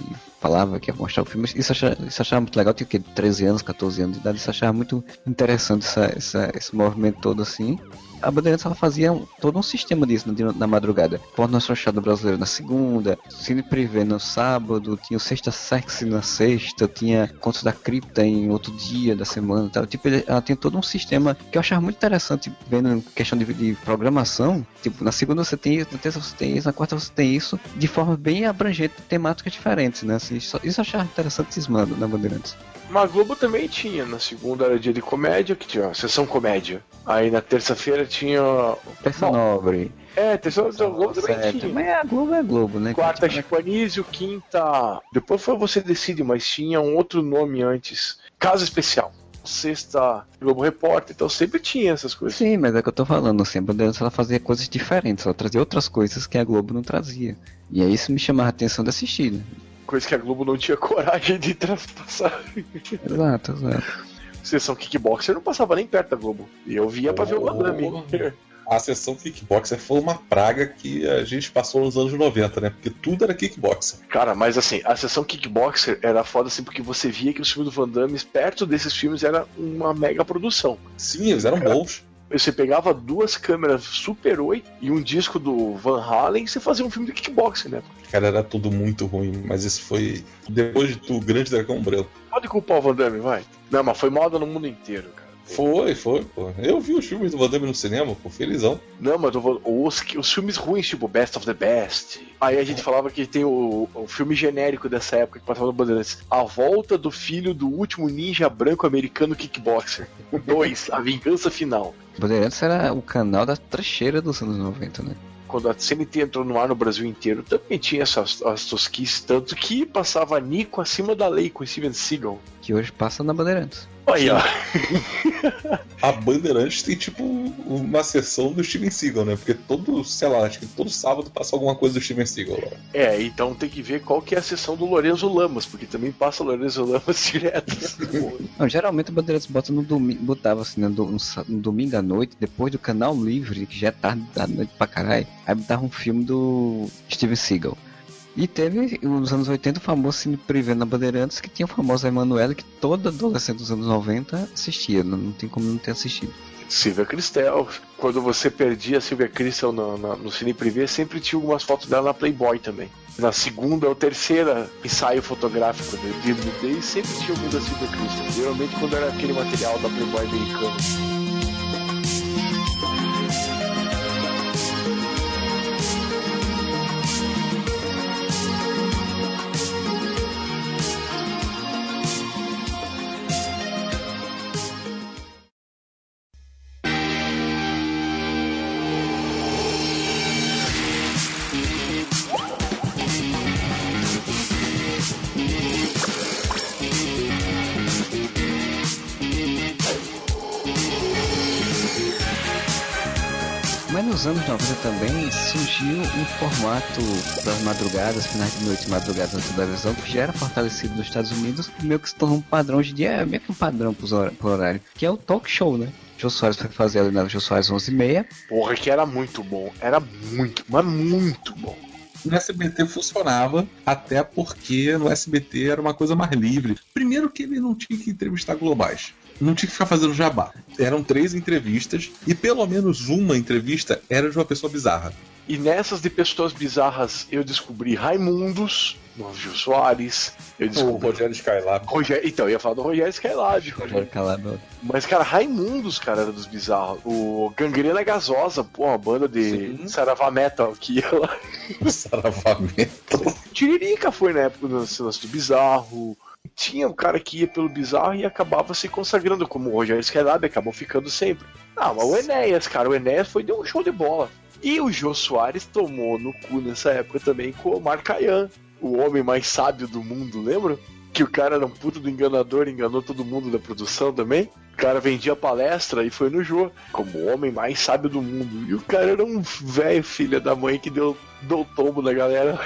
falava que ia mostrar o filme. Isso achava, isso achava muito legal, tinha o quê? 13 anos, 14 anos de idade, isso achava muito interessante essa, essa, esse movimento todo assim a Bandeirantes ela fazia todo um sistema disso na, na madrugada. Porno Chanchado Brasileiro na segunda, Cine Privé no sábado, tinha o Sexta Sexy na sexta, tinha Contos da Cripta em outro dia da semana tal. Tipo, ela tem todo um sistema que eu achava muito interessante vendo questão de, de programação. Tipo, na segunda você tem isso, na terça você tem isso, na quarta você tem isso, de forma bem abrangente, temáticas diferentes, né? Assim, isso, isso eu achava interessantíssimo na Bandeirantes. Mas Globo também tinha. Na segunda era dia de comédia, que tinha a sessão comédia. Aí na terça-feira tinha. Terça Nobre. É, terça da Globo também certo. tinha. Mas a Globo é Globo, né? Quarta Chico Anísio, quinta. Depois foi você decide, mas tinha um outro nome antes. Casa Especial. Sexta Globo Repórter, então sempre tinha essas coisas. Sim, mas é que eu tô falando, assim, a Bandeirantes ela fazia coisas diferentes, ela trazia outras coisas que a Globo não trazia. E aí isso me chamava a atenção de assistir, né? Coisa que a Globo não tinha coragem de traspassar. Exato, exato. Sessão kickboxer não passava nem perto da Globo. E eu via oh, pra ver o Madame. A sessão kickboxer foi uma praga que a gente passou nos anos 90, né? Porque tudo era kickboxer. Cara, mas assim, a sessão kickboxer era foda assim porque você via que os filmes do Van Damme, perto desses filmes, era uma mega produção. Sim, eles eram bons você pegava duas câmeras Super 8 e um disco do Van Halen e você fazia um filme de kickboxing, né? Cara, era tudo muito ruim, mas isso foi depois de tu, Grande Dragão Branco. Pode culpar o Van Damme, vai. Não, mas foi moda no mundo inteiro, cara. Foi, foi, pô. Eu vi os filmes do Van Damme no cinema, pô, felizão. Não, mas os, os filmes ruins, tipo Best of the Best. Aí a gente falava que tem o, o filme genérico dessa época que passava no Bandeirantes. A volta do filho do último ninja branco americano kickboxer. 2, A Vingança Final. Bandeirantes era o canal da trecheira dos anos 90, né? quando a CNT entrou no ar no Brasil inteiro, também tinha essas as tosquices, tanto que passava Nico acima da lei com Steven Seagal. Que hoje passa na Bandeirantes. Aí, ó. a Bandeirantes tem tipo uma sessão do Steven Seagal, né? Porque todo, sei lá, acho que todo sábado passa alguma coisa do Steven Seagal lá. É, então tem que ver qual que é a sessão do Lorenzo Lamas, porque também passa o Lorenzo Lamas direto. Não, geralmente o Bandeirantes bota no domingo, botava assim, no, no, no, domingo à noite, depois do canal livre, que já é tarde da noite pra caralho, aí botava um filme do Steven Seagal. E teve, nos anos 80, o famoso Cine Privé na Bandeirantes, que tinha o famoso Emanuele, que todo adolescente dos anos 90 assistia, não, tem como não ter assistido. Silvia Cristel. Quando você perdia a Silvia Cristel no, no, no Cine Privé, sempre tinha algumas fotos dela na Playboy também. Na segunda ou terceira ensaio fotográfico de DVD, sempre tinha algum da Silvia Cristel. Geralmente quando era aquele material da Playboy americana. Um formato das madrugadas, finais de noite madrugadas na televisão, que já era fortalecido nos Estados Unidos, meio que se tornou um padrão hoje em dia, é meio que um padrão por horário, que é o talk show, né? Jô Soares foi fazer ali na Jô Soares 11 e meia. Porra, que era muito bom. Era muito, mas muito bom. No SBT funcionava, até porque no SBT era uma coisa mais livre. Primeiro que ele não tinha que entrevistar globais não tinha que ficar fazendo jabá. Eram três entrevistas e pelo menos uma entrevista era de uma pessoa bizarra. E nessas de pessoas bizarras eu descobri Raimundos, no Gil Soares, eu descobri. O Rogério Skylab. Rogério... Então, eu ia falar do Rogério Skylab. Rogério Skylab. Mas, cara, Raimundos, cara, era dos bizarros. O Gangrena Gasosa, pô, uma banda de Sim. Saravá Metal que ia lá. Saravá Metal. Tiririca foi na época do lance do bizarro tinha um cara que ia pelo bizarro e acabava se consagrando como o Rogério Skylab, acabou ficando sempre. Não, mas o Enéas, cara, o Enéas foi de um show de bola. E o Jô Soares tomou no cu nessa época também com o Omar Kayan, o homem mais sábio do mundo, lembra? Que o cara era um puto do enganador, enganou todo mundo da produção também. O cara vendia palestra e foi no Jô, como o homem mais sábio do mundo. E o cara era um velho filho da mãe que deu, deu tombo da galera.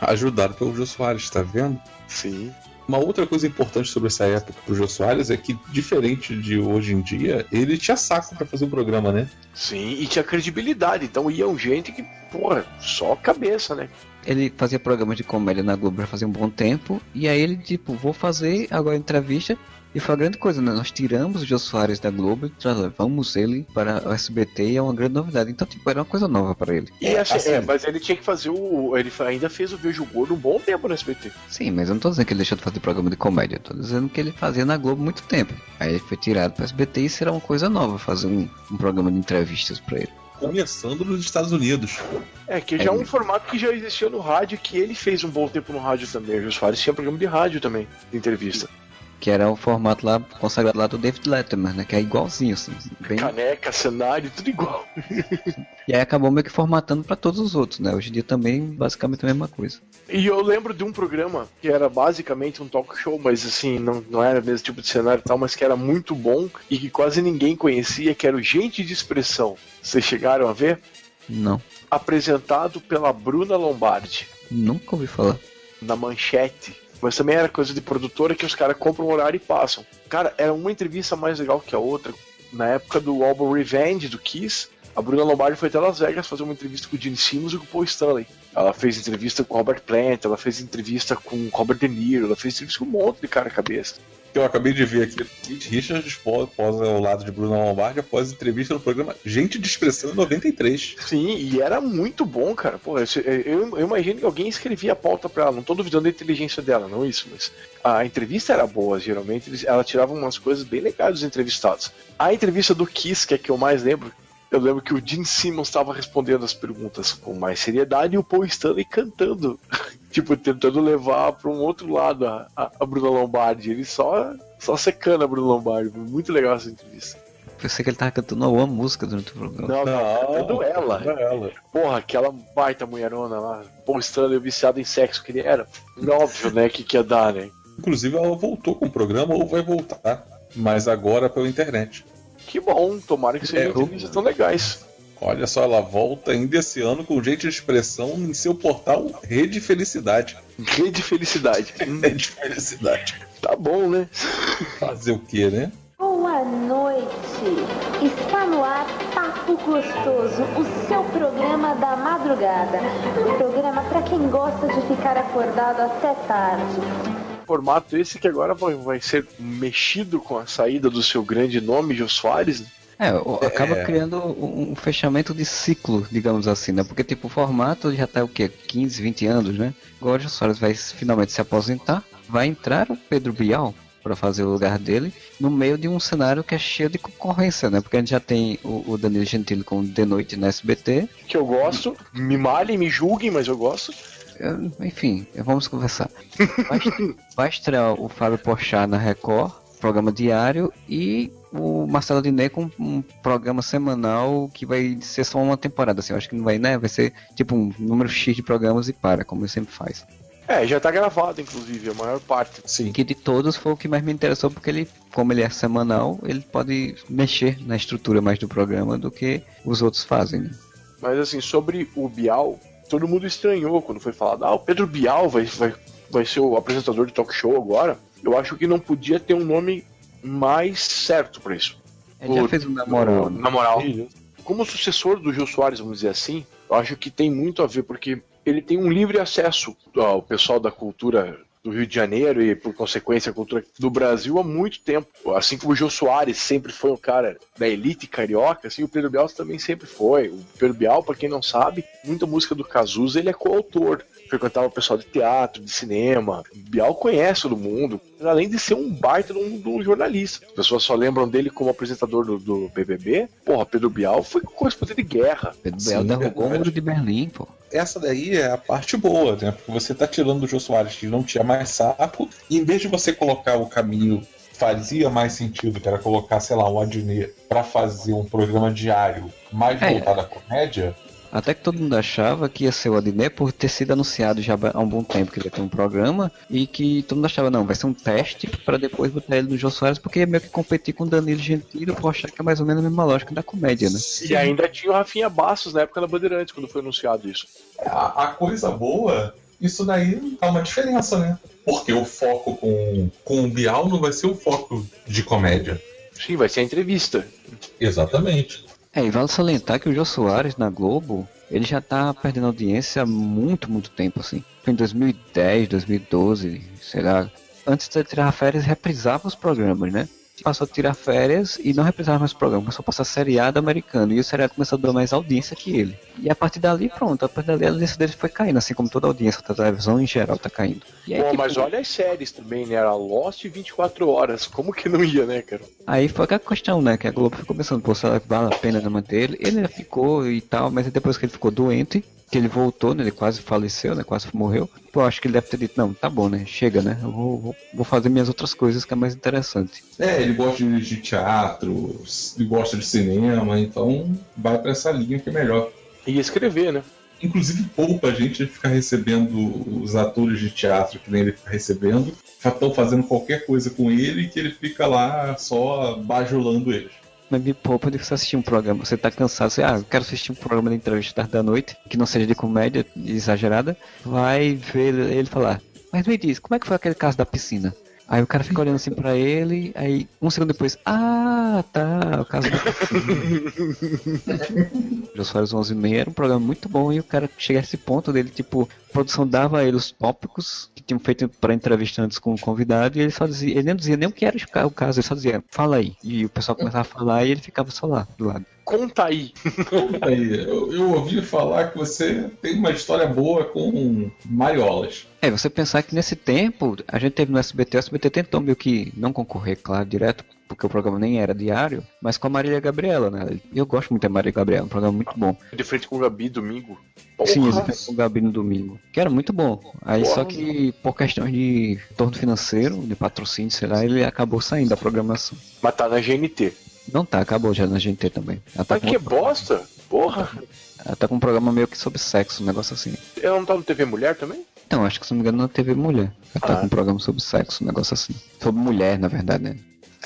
Ajudado pelo Jô Soares, tá vendo? Sim. Uma outra coisa importante sobre essa época pro Jô Soares é que, diferente de hoje em dia, ele tinha saco para fazer o programa, né? Sim, e tinha credibilidade. Então iam gente que, porra, só cabeça, né? Ele fazia programas de comédia na Globo já fazia um bom tempo. E aí ele, tipo, vou fazer agora entrevista. E foi uma grande coisa, né? Nós tiramos o Jô Soares da Globo e levamos ele para o SBT e é uma grande novidade. Então, tipo, era uma coisa nova para ele. E assim, é, mas ele tinha que fazer o. Ele ainda fez o Vejo Gordo um bom tempo no SBT. Sim, mas eu não tô dizendo que ele deixou de fazer programa de comédia. Eu tô dizendo que ele fazia na Globo muito tempo. Aí ele foi tirado para o SBT e será uma coisa nova fazer um, um programa de entrevistas para ele. Começando nos Estados Unidos. É, que já é um formato que já existia no rádio, que ele fez um bom tempo no rádio também. O Jô Soares tinha programa de rádio também, de entrevista. Que era o formato lá consagrado lá do David Letterman, né? Que é igualzinho, assim. Bem... Caneca, cenário, tudo igual. E aí acabou meio que formatando para todos os outros, né? Hoje em dia também, basicamente a mesma coisa. E eu lembro de um programa que era basicamente um talk show, mas assim, não, não era o mesmo tipo de cenário e tal, mas que era muito bom e que quase ninguém conhecia, que era o Gente de Expressão. Vocês chegaram a ver? Não. Apresentado pela Bruna Lombardi, Nunca ouvi falar. na manchete. Mas também era coisa de produtora que os caras compram um horário e passam. Cara, era uma entrevista mais legal que a outra. Na época do álbum Revenge, do Kiss, a Bruna Lombardi foi até Las Vegas fazer uma entrevista com o Gene Simmons e com o Paul Stanley. Ela fez entrevista com o Robert Plant, ela fez entrevista com o Robert De Niro, ela fez entrevista com um monte de cara cabeça. Eu acabei de ver aqui, Keith Richards posa ao lado de Bruno Lombardi após entrevista no programa Gente de Expressão em 93. Sim, e era muito bom, cara. Pô, eu, eu, eu imagino que alguém escrevia a pauta pra ela. Não tô duvidando da inteligência dela, não isso, mas a entrevista era boa, geralmente. Ela tirava umas coisas bem legais dos entrevistados. A entrevista do Kiss, que é que eu mais lembro, eu lembro que o Gene Simmons estava respondendo as perguntas com mais seriedade e o Paul Stanley cantando. tipo, tentando levar para um outro lado a, a, a Bruna Lombardi. Ele só, só secando a Bruna Lombardi. Foi muito legal essa entrevista. Pensei que ele tava cantando uma música durante o programa. Não, não, cantando ela. Não, ela. Porra, aquela baita mulherona lá, Paul Stanley viciado em sexo que ele era. Óbvio, né, que que ia dar, né? Inclusive, ela voltou com o programa ou vai voltar, mas agora pela internet. Que bom, tomara que sejam É, entrevistas tão legais. Olha só, ela volta ainda esse ano com jeito de expressão em seu portal Rede Felicidade. Rede Felicidade. Rede Felicidade. tá bom, né? Fazer o quê, né? Boa noite! Está no ar Papo Gostoso, o seu programa da madrugada. Um programa para quem gosta de ficar acordado até tarde. Formato esse que agora vai, vai ser mexido com a saída do seu grande nome, Jô Soares. né? É, o- acaba criando um, um fechamento de ciclo, digamos assim, né? Porque, tipo, o formato já tá o quê? 15, 20 anos, né? Agora o Jô Soares vai finalmente se aposentar, vai entrar o Pedro Bial para fazer o lugar dele, no meio de um cenário que é cheio de concorrência, né? Porque a gente já tem o, o Danilo Gentili com De Noite na SBT, Que eu gosto. Me malhem, me julguem, mas eu gosto. Eu- enfim, vamos conversar. Vai, vai estrear o Fábio Porchat na Record, programa diário, e o Marcelo Diné com um programa semanal que vai ser só uma temporada, assim, eu acho que não vai, né? Vai ser tipo um número X de programas e para, como ele sempre faz. É, já tá gravado, inclusive, a maior parte. Sim. Que de todos foi o que mais me interessou, porque ele, como ele é semanal, ele pode mexer na estrutura mais do programa do que os outros fazem. né? Mas assim, sobre o Bial, todo mundo estranhou quando foi falado, ah, o Pedro Bial vai, vai, vai ser o apresentador de talk show agora. Eu acho que não podia ter um nome mais certo pra isso. Ele já fez um na moral. né? Na moral. Como sucessor do Gil Soares, vamos dizer assim, eu acho que tem muito a ver, porque ele tem um livre acesso ao pessoal da cultura do Rio de Janeiro e, por consequência, a cultura do Brasil há muito tempo. Assim como o Gil Soares sempre foi um cara da elite carioca, assim, o Pedro Bial também sempre foi. O Pedro Bial, para quem não sabe, muita música do Cazuza, ele é coautor. Frequentava o pessoal de teatro, de cinema. O Bial conhece todo mundo, além de ser um baita de um, de um jornalista. As pessoas só lembram dele como apresentador do, do BBB. Porra, Pedro Bial foi correspondente de guerra. Pedro Bial derrubou o muro de Berlim, pô. Essa daí é a parte boa, né? Porque você tá tirando o Jô Soares que não tinha mais saco, e em vez de você colocar o caminho fazia mais sentido, que era colocar, sei lá, um Adnet pra fazer um programa diário mais É. voltado à comédia, Até que todo mundo achava que ia ser o Adnet por ter sido anunciado já há um bom tempo que ele ia ter um programa e que todo mundo achava, não, vai ser um teste para depois botar ele no Jô Soares porque ia meio que competir com o Danilo Gentili por achar que é mais ou menos a mesma lógica da comédia, né? E ainda tinha o Rafinha Bastos na época da Bandeirantes, quando foi anunciado isso. a, a coisa boa isso daí dá uma diferença, né? Porque o foco com, com o Bial não vai ser o foco de comédia. Sim, vai ser a entrevista. Exatamente. É, e vale salientar que o Jô Soares na Globo, ele já tá perdendo audiência há muito, muito tempo, assim. Foi em 2010, 2012, sei lá. Antes de tirar férias, reprisava os programas, né? Passou a tirar férias e não reprisava mais o programa, começou a passar seriado americano. E o seriado começou a dar mais audiência que ele. E a partir dali, pronto, a partir dali a audiência dele foi caindo, assim como toda a audiência da televisão em geral tá caindo. E aí, Bom, tipo, mas olha as séries também, né? Era Lost e 24 horas. Como que não ia, né, cara? Aí foi aquela questão, né? Que a Globo ficou pensando, pô, será que vale a pena manter ele? Ele ficou e tal, mas depois que ele ficou doente, que ele voltou, né? Ele quase faleceu, né? Quase morreu. Pô, acho que ele deve ter dito, não, tá bom, né? Chega, né? Eu vou, vou, vou fazer minhas outras coisas que é mais interessante. É, ele gosta de, de teatro, ele gosta de cinema, então vai pra essa linha que é melhor. E escrever, né? Inclusive poupa a gente de ficar recebendo os atores de teatro que nem ele fica recebendo, estão fazendo qualquer coisa com ele que ele fica lá só bajulando eles. Mas me poupa de você assistir um programa. Você tá cansado, você, ah, eu quero assistir um programa de entrevista tarde da noite, que não seja de comédia exagerada. Vai ver ele falar. Mas me diz, como é que foi aquele caso da piscina? Aí o cara fica olhando assim pra ele, aí um segundo depois, ah, tá, o caso da piscina. Jô Soares 11 e meia era um programa muito bom e o cara chega a esse ponto dele, tipo, a produção dava ele os tópicos tinham feito pra entrevista antes com o convidado e ele só dizia, ele nem dizia nem o que era o caso, ele só dizia, fala aí. E o pessoal começava a falar e ele ficava só lá, do lado. Conta aí. Aí, eu, eu ouvi falar que você tem uma história boa com mariolas. É, você pensar que nesse tempo, a gente teve no SBT, o SBT tentou meio que não concorrer, claro, direto, porque o programa nem era diário, mas com a Marília Gabriela, né? Eu gosto muito da Marília Gabriela, um programa muito bom. De frente com o Gabi domingo. Sim, Porra. ele com o Gabi no domingo, que era muito bom. Aí Porra. só que por questões de retorno financeiro, de patrocínio, sei lá, ele acabou saindo da programação. Mas tá na GNT. Não tá, acabou já na GNT também. Ela tá Mas que outro- bosta. Porra. Ela tá com um programa meio que sobre sexo, um negócio assim. Ela não tá no TV Mulher também? Então, acho que se não me engano na TV Mulher. Ela tá Ah. com um programa sobre sexo, um negócio assim. Sobre mulher, na verdade, né?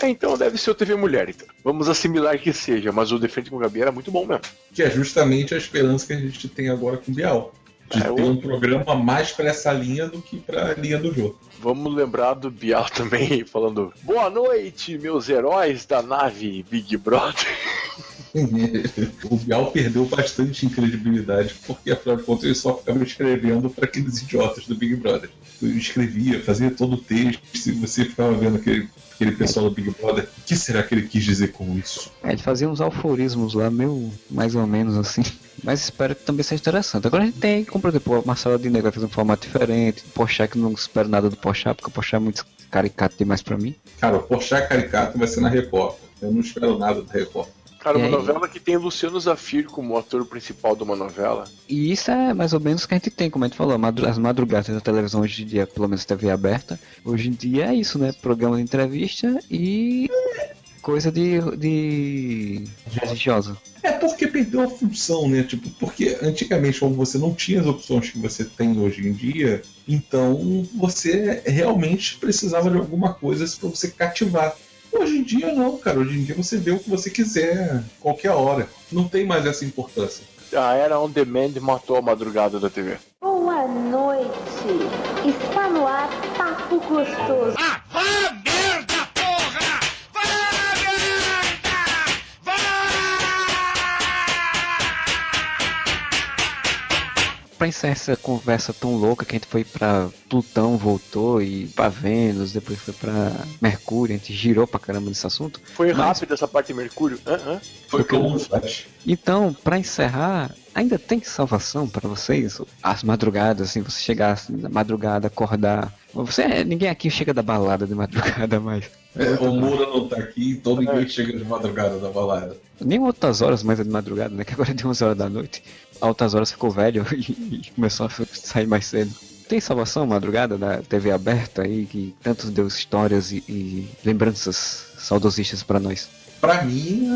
É, então deve ser o TV Mulher, então. Vamos assimilar que seja, mas o De Frente com o Gabi era muito bom mesmo. Que é justamente a esperança que a gente tem agora com o Bial. De É, ter um programa mais pra essa linha do que pra linha do jogo. Vamos lembrar do Bial também, falando Boa noite, meus heróis da nave Big Brother. o Bial perdeu bastante em credibilidade, porque afinal de contas ele só ficava escrevendo para aqueles idiotas do Big Brother. Ele escrevia, fazia todo o texto, e você ficava vendo aquele, aquele pessoal do Big Brother, o que será que ele quis dizer com isso? É, ele fazia uns alforismos lá, meio mais ou menos assim. Mas espero que também seja interessante. Agora a gente tem, como por exemplo, o Marcelo Adnet vai fazer um formato diferente. O Porchat, que não espero nada do Porchat, porque o Porchat é muito caricato demais pra mim. Cara, o Porchat Caricato vai ser na Record. Eu não espero nada da Record. Cara, E uma aí? novela que tem Luciano Zafir como ator principal de uma novela. E isso é mais ou menos o que a gente tem, como a gente falou, madru- as madrugadas da televisão hoje em dia, pelo menos TV aberta. Hoje em dia é isso, né? Programa de entrevista e coisa de, de religiosa. É porque perdeu a função, né? Tipo, porque antigamente, como você não tinha as opções que você tem hoje em dia, então você realmente precisava de alguma coisa para você cativar. Hoje em dia não, cara. Hoje em dia você vê o que você quiser, qualquer hora. Não tem mais essa importância. A era on demand matou a madrugada da TV. Boa noite. Está no ar Papo Gostoso. Pra encerrar essa conversa tão louca que a gente foi pra Plutão, voltou e pra Vênus, depois foi pra Mercúrio, a gente girou pra caramba nesse assunto. Foi Mas- rápido essa parte de Mercúrio? Hã, hã? Foi como um flash. Então, pra encerrar, ainda tem salvação pra vocês? As madrugadas, assim, você chegar assim, na madrugada, acordar. Você, ninguém aqui chega da balada de madrugada mais. É, o Moura não tá aqui, então ninguém chega de madrugada da balada. Nem altas horas mais é de madrugada, né? Que agora é de 11 horas da noite. Altas horas ficou velho e, e começou a sair mais cedo. Tem salvação madrugada da TV aberta aí, que tanto deu histórias e, e lembranças saudosistas pra nós. Pra mim,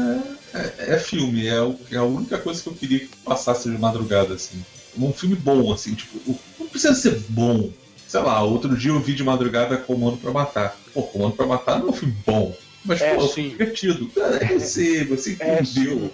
é, é- é filme. É, é a única coisa que eu queria que passasse de madrugada, assim. Um filme bom, assim, tipo, não precisa ser bom. Sei lá, outro dia eu vi de madrugada Comando pra Matar. Pô, Comando pra Matar não é um filme bom. Mas, É, pô, sim. divertido. Cara, É. você, você entendeu.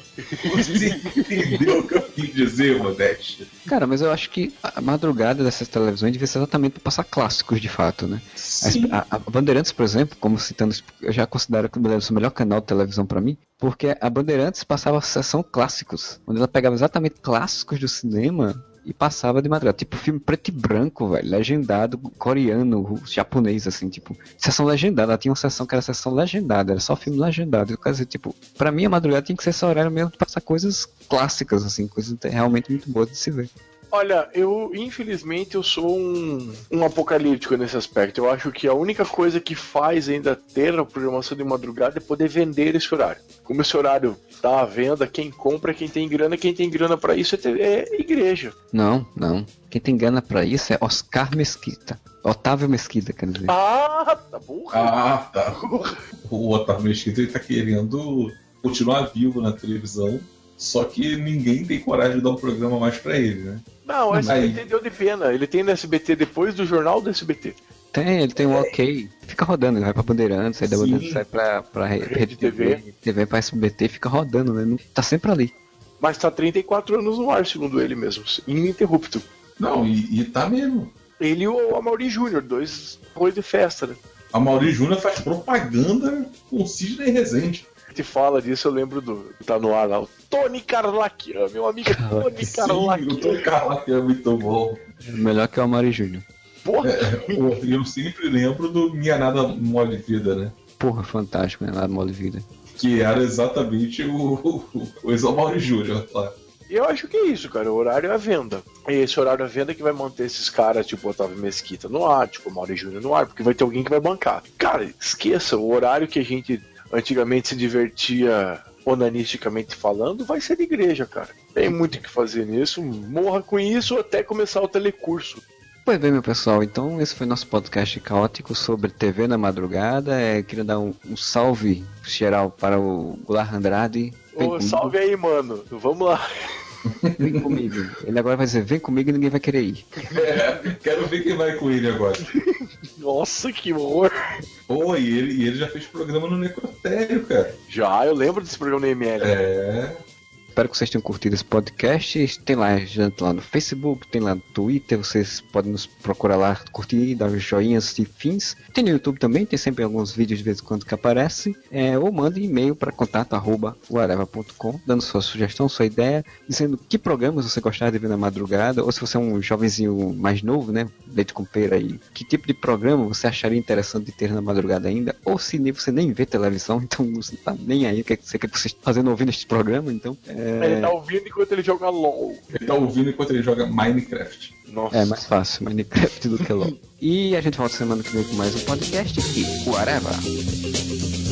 Você entendeu o que eu quis dizer, Modeste. Cara, mas eu acho que a madrugada dessas televisões devia ser exatamente pra passar clássicos de fato, né? As- Sim. A, a Bandeirantes, por exemplo, como citando, eu já considero que o Bandeirantes é o melhor canal de televisão pra mim, porque a Bandeirantes passava a sessão clássicos, onde ela pegava exatamente clássicos do cinema e passava de madrugada. Tipo filme preto e branco, velho, legendado, coreano, japonês, assim, tipo, sessão legendada. Tinha uma sessão que era sessão legendada, era só filme legendado. Quer dizer, tipo, pra mim a madrugada tinha que ser esse horário mesmo de passar coisas clássicas, assim, coisas realmente muito boas de se ver. Olha, eu infelizmente eu sou um, um apocalíptico nesse aspecto. Eu acho que a única coisa que faz ainda ter a programação de madrugada é poder vender esse horário. Como esse horário tá à venda, quem compra é quem tem grana, quem tem grana pra isso é, é igreja. Não, não. Quem tem gana pra isso é Oscar Mesquita. Otávio Mesquita, quer dizer. Ah, tá burra. Ah, tá. O Otávio Mesquita ele tá querendo continuar vivo na televisão, só que ninguém tem coragem de dar um programa mais pra ele, né? Não, o Mas- SBT deu de pena. Ele tem no SBT depois do jornal do SBT. Tem, ele tem um ok. Fica rodando, ele vai pra Bandeirantes, aí da. Bandeirantes sai pra, pra Re- Rede Rede TV. TV, TV pra SBT, fica rodando, né? Tá sempre ali. Mas tá 34 anos no ar, segundo ele mesmo. Ininterrupto. Não, e, e tá mesmo. Ele e o Amaury Júnior, dois arroz de festa, né? A Mauri Júnior faz propaganda com o Sidney Rezende. Te fala disso, eu lembro do. Tá no ar lá. O Tony Carlaquian, meu amigo Tony Sim, o Carlaquian. Tom Carlac é muito bom. Melhor que o Amari Júnior. Porra, E eu sempre lembro do Minha Nada Mole Vida, né? Porra, fantástico, né? Lá Mole Vida. Que era exatamente o, o, o ex-Mauri Júnior lá. eu acho que é isso, cara. O horário é a venda. É esse horário à venda que vai manter esses caras, tipo Otávio Mesquita no ar, tipo Mauro Júnior no ar, porque vai ter alguém que vai bancar. Cara, esqueça, o horário que a gente antigamente se divertia onanisticamente falando, vai ser de igreja, cara. Tem muito o que fazer nisso, morra com isso até começar o telecurso. Pois bem, meu pessoal, então esse foi nosso podcast caótico sobre TV na madrugada. É, queria dar um, um salve geral para o Goulart Andrade. Ô, salve aí, mano. Vamos lá. Vem comigo. Ele agora vai dizer, vem comigo e ninguém vai querer ir. É, quero ver quem vai com ele agora. Nossa, que horror. Pô, e ele, e ele já fez programa no Necrotério, cara. Já, eu lembro desse programa no ML. É. Espero que vocês tenham curtido esse podcast. Tem lá, gente, lá no Facebook, tem lá no Twitter. Vocês podem nos procurar lá, curtir, dar joinhas e fins. Tem no YouTube também, tem sempre alguns vídeos de vez em quando que aparecem. É, ou mande e-mail para contato.uareva.com, dando sua sugestão, sua ideia, dizendo que programas você gostaria de ver na madrugada, ou se você é um jovenzinho mais novo, né? Leite com pera aí, que tipo de programa você acharia interessante de ter na madrugada ainda, ou se nem- você nem vê televisão, então você tá nem aí o que é que você está fazendo ouvindo este programa, então. É, Ele tá ouvindo enquanto ele joga LOL. Ele tá ouvindo enquanto ele joga Minecraft. Nossa. É mais fácil, Minecraft do que LOL. E a gente volta semana que vem com mais um podcast e whatever.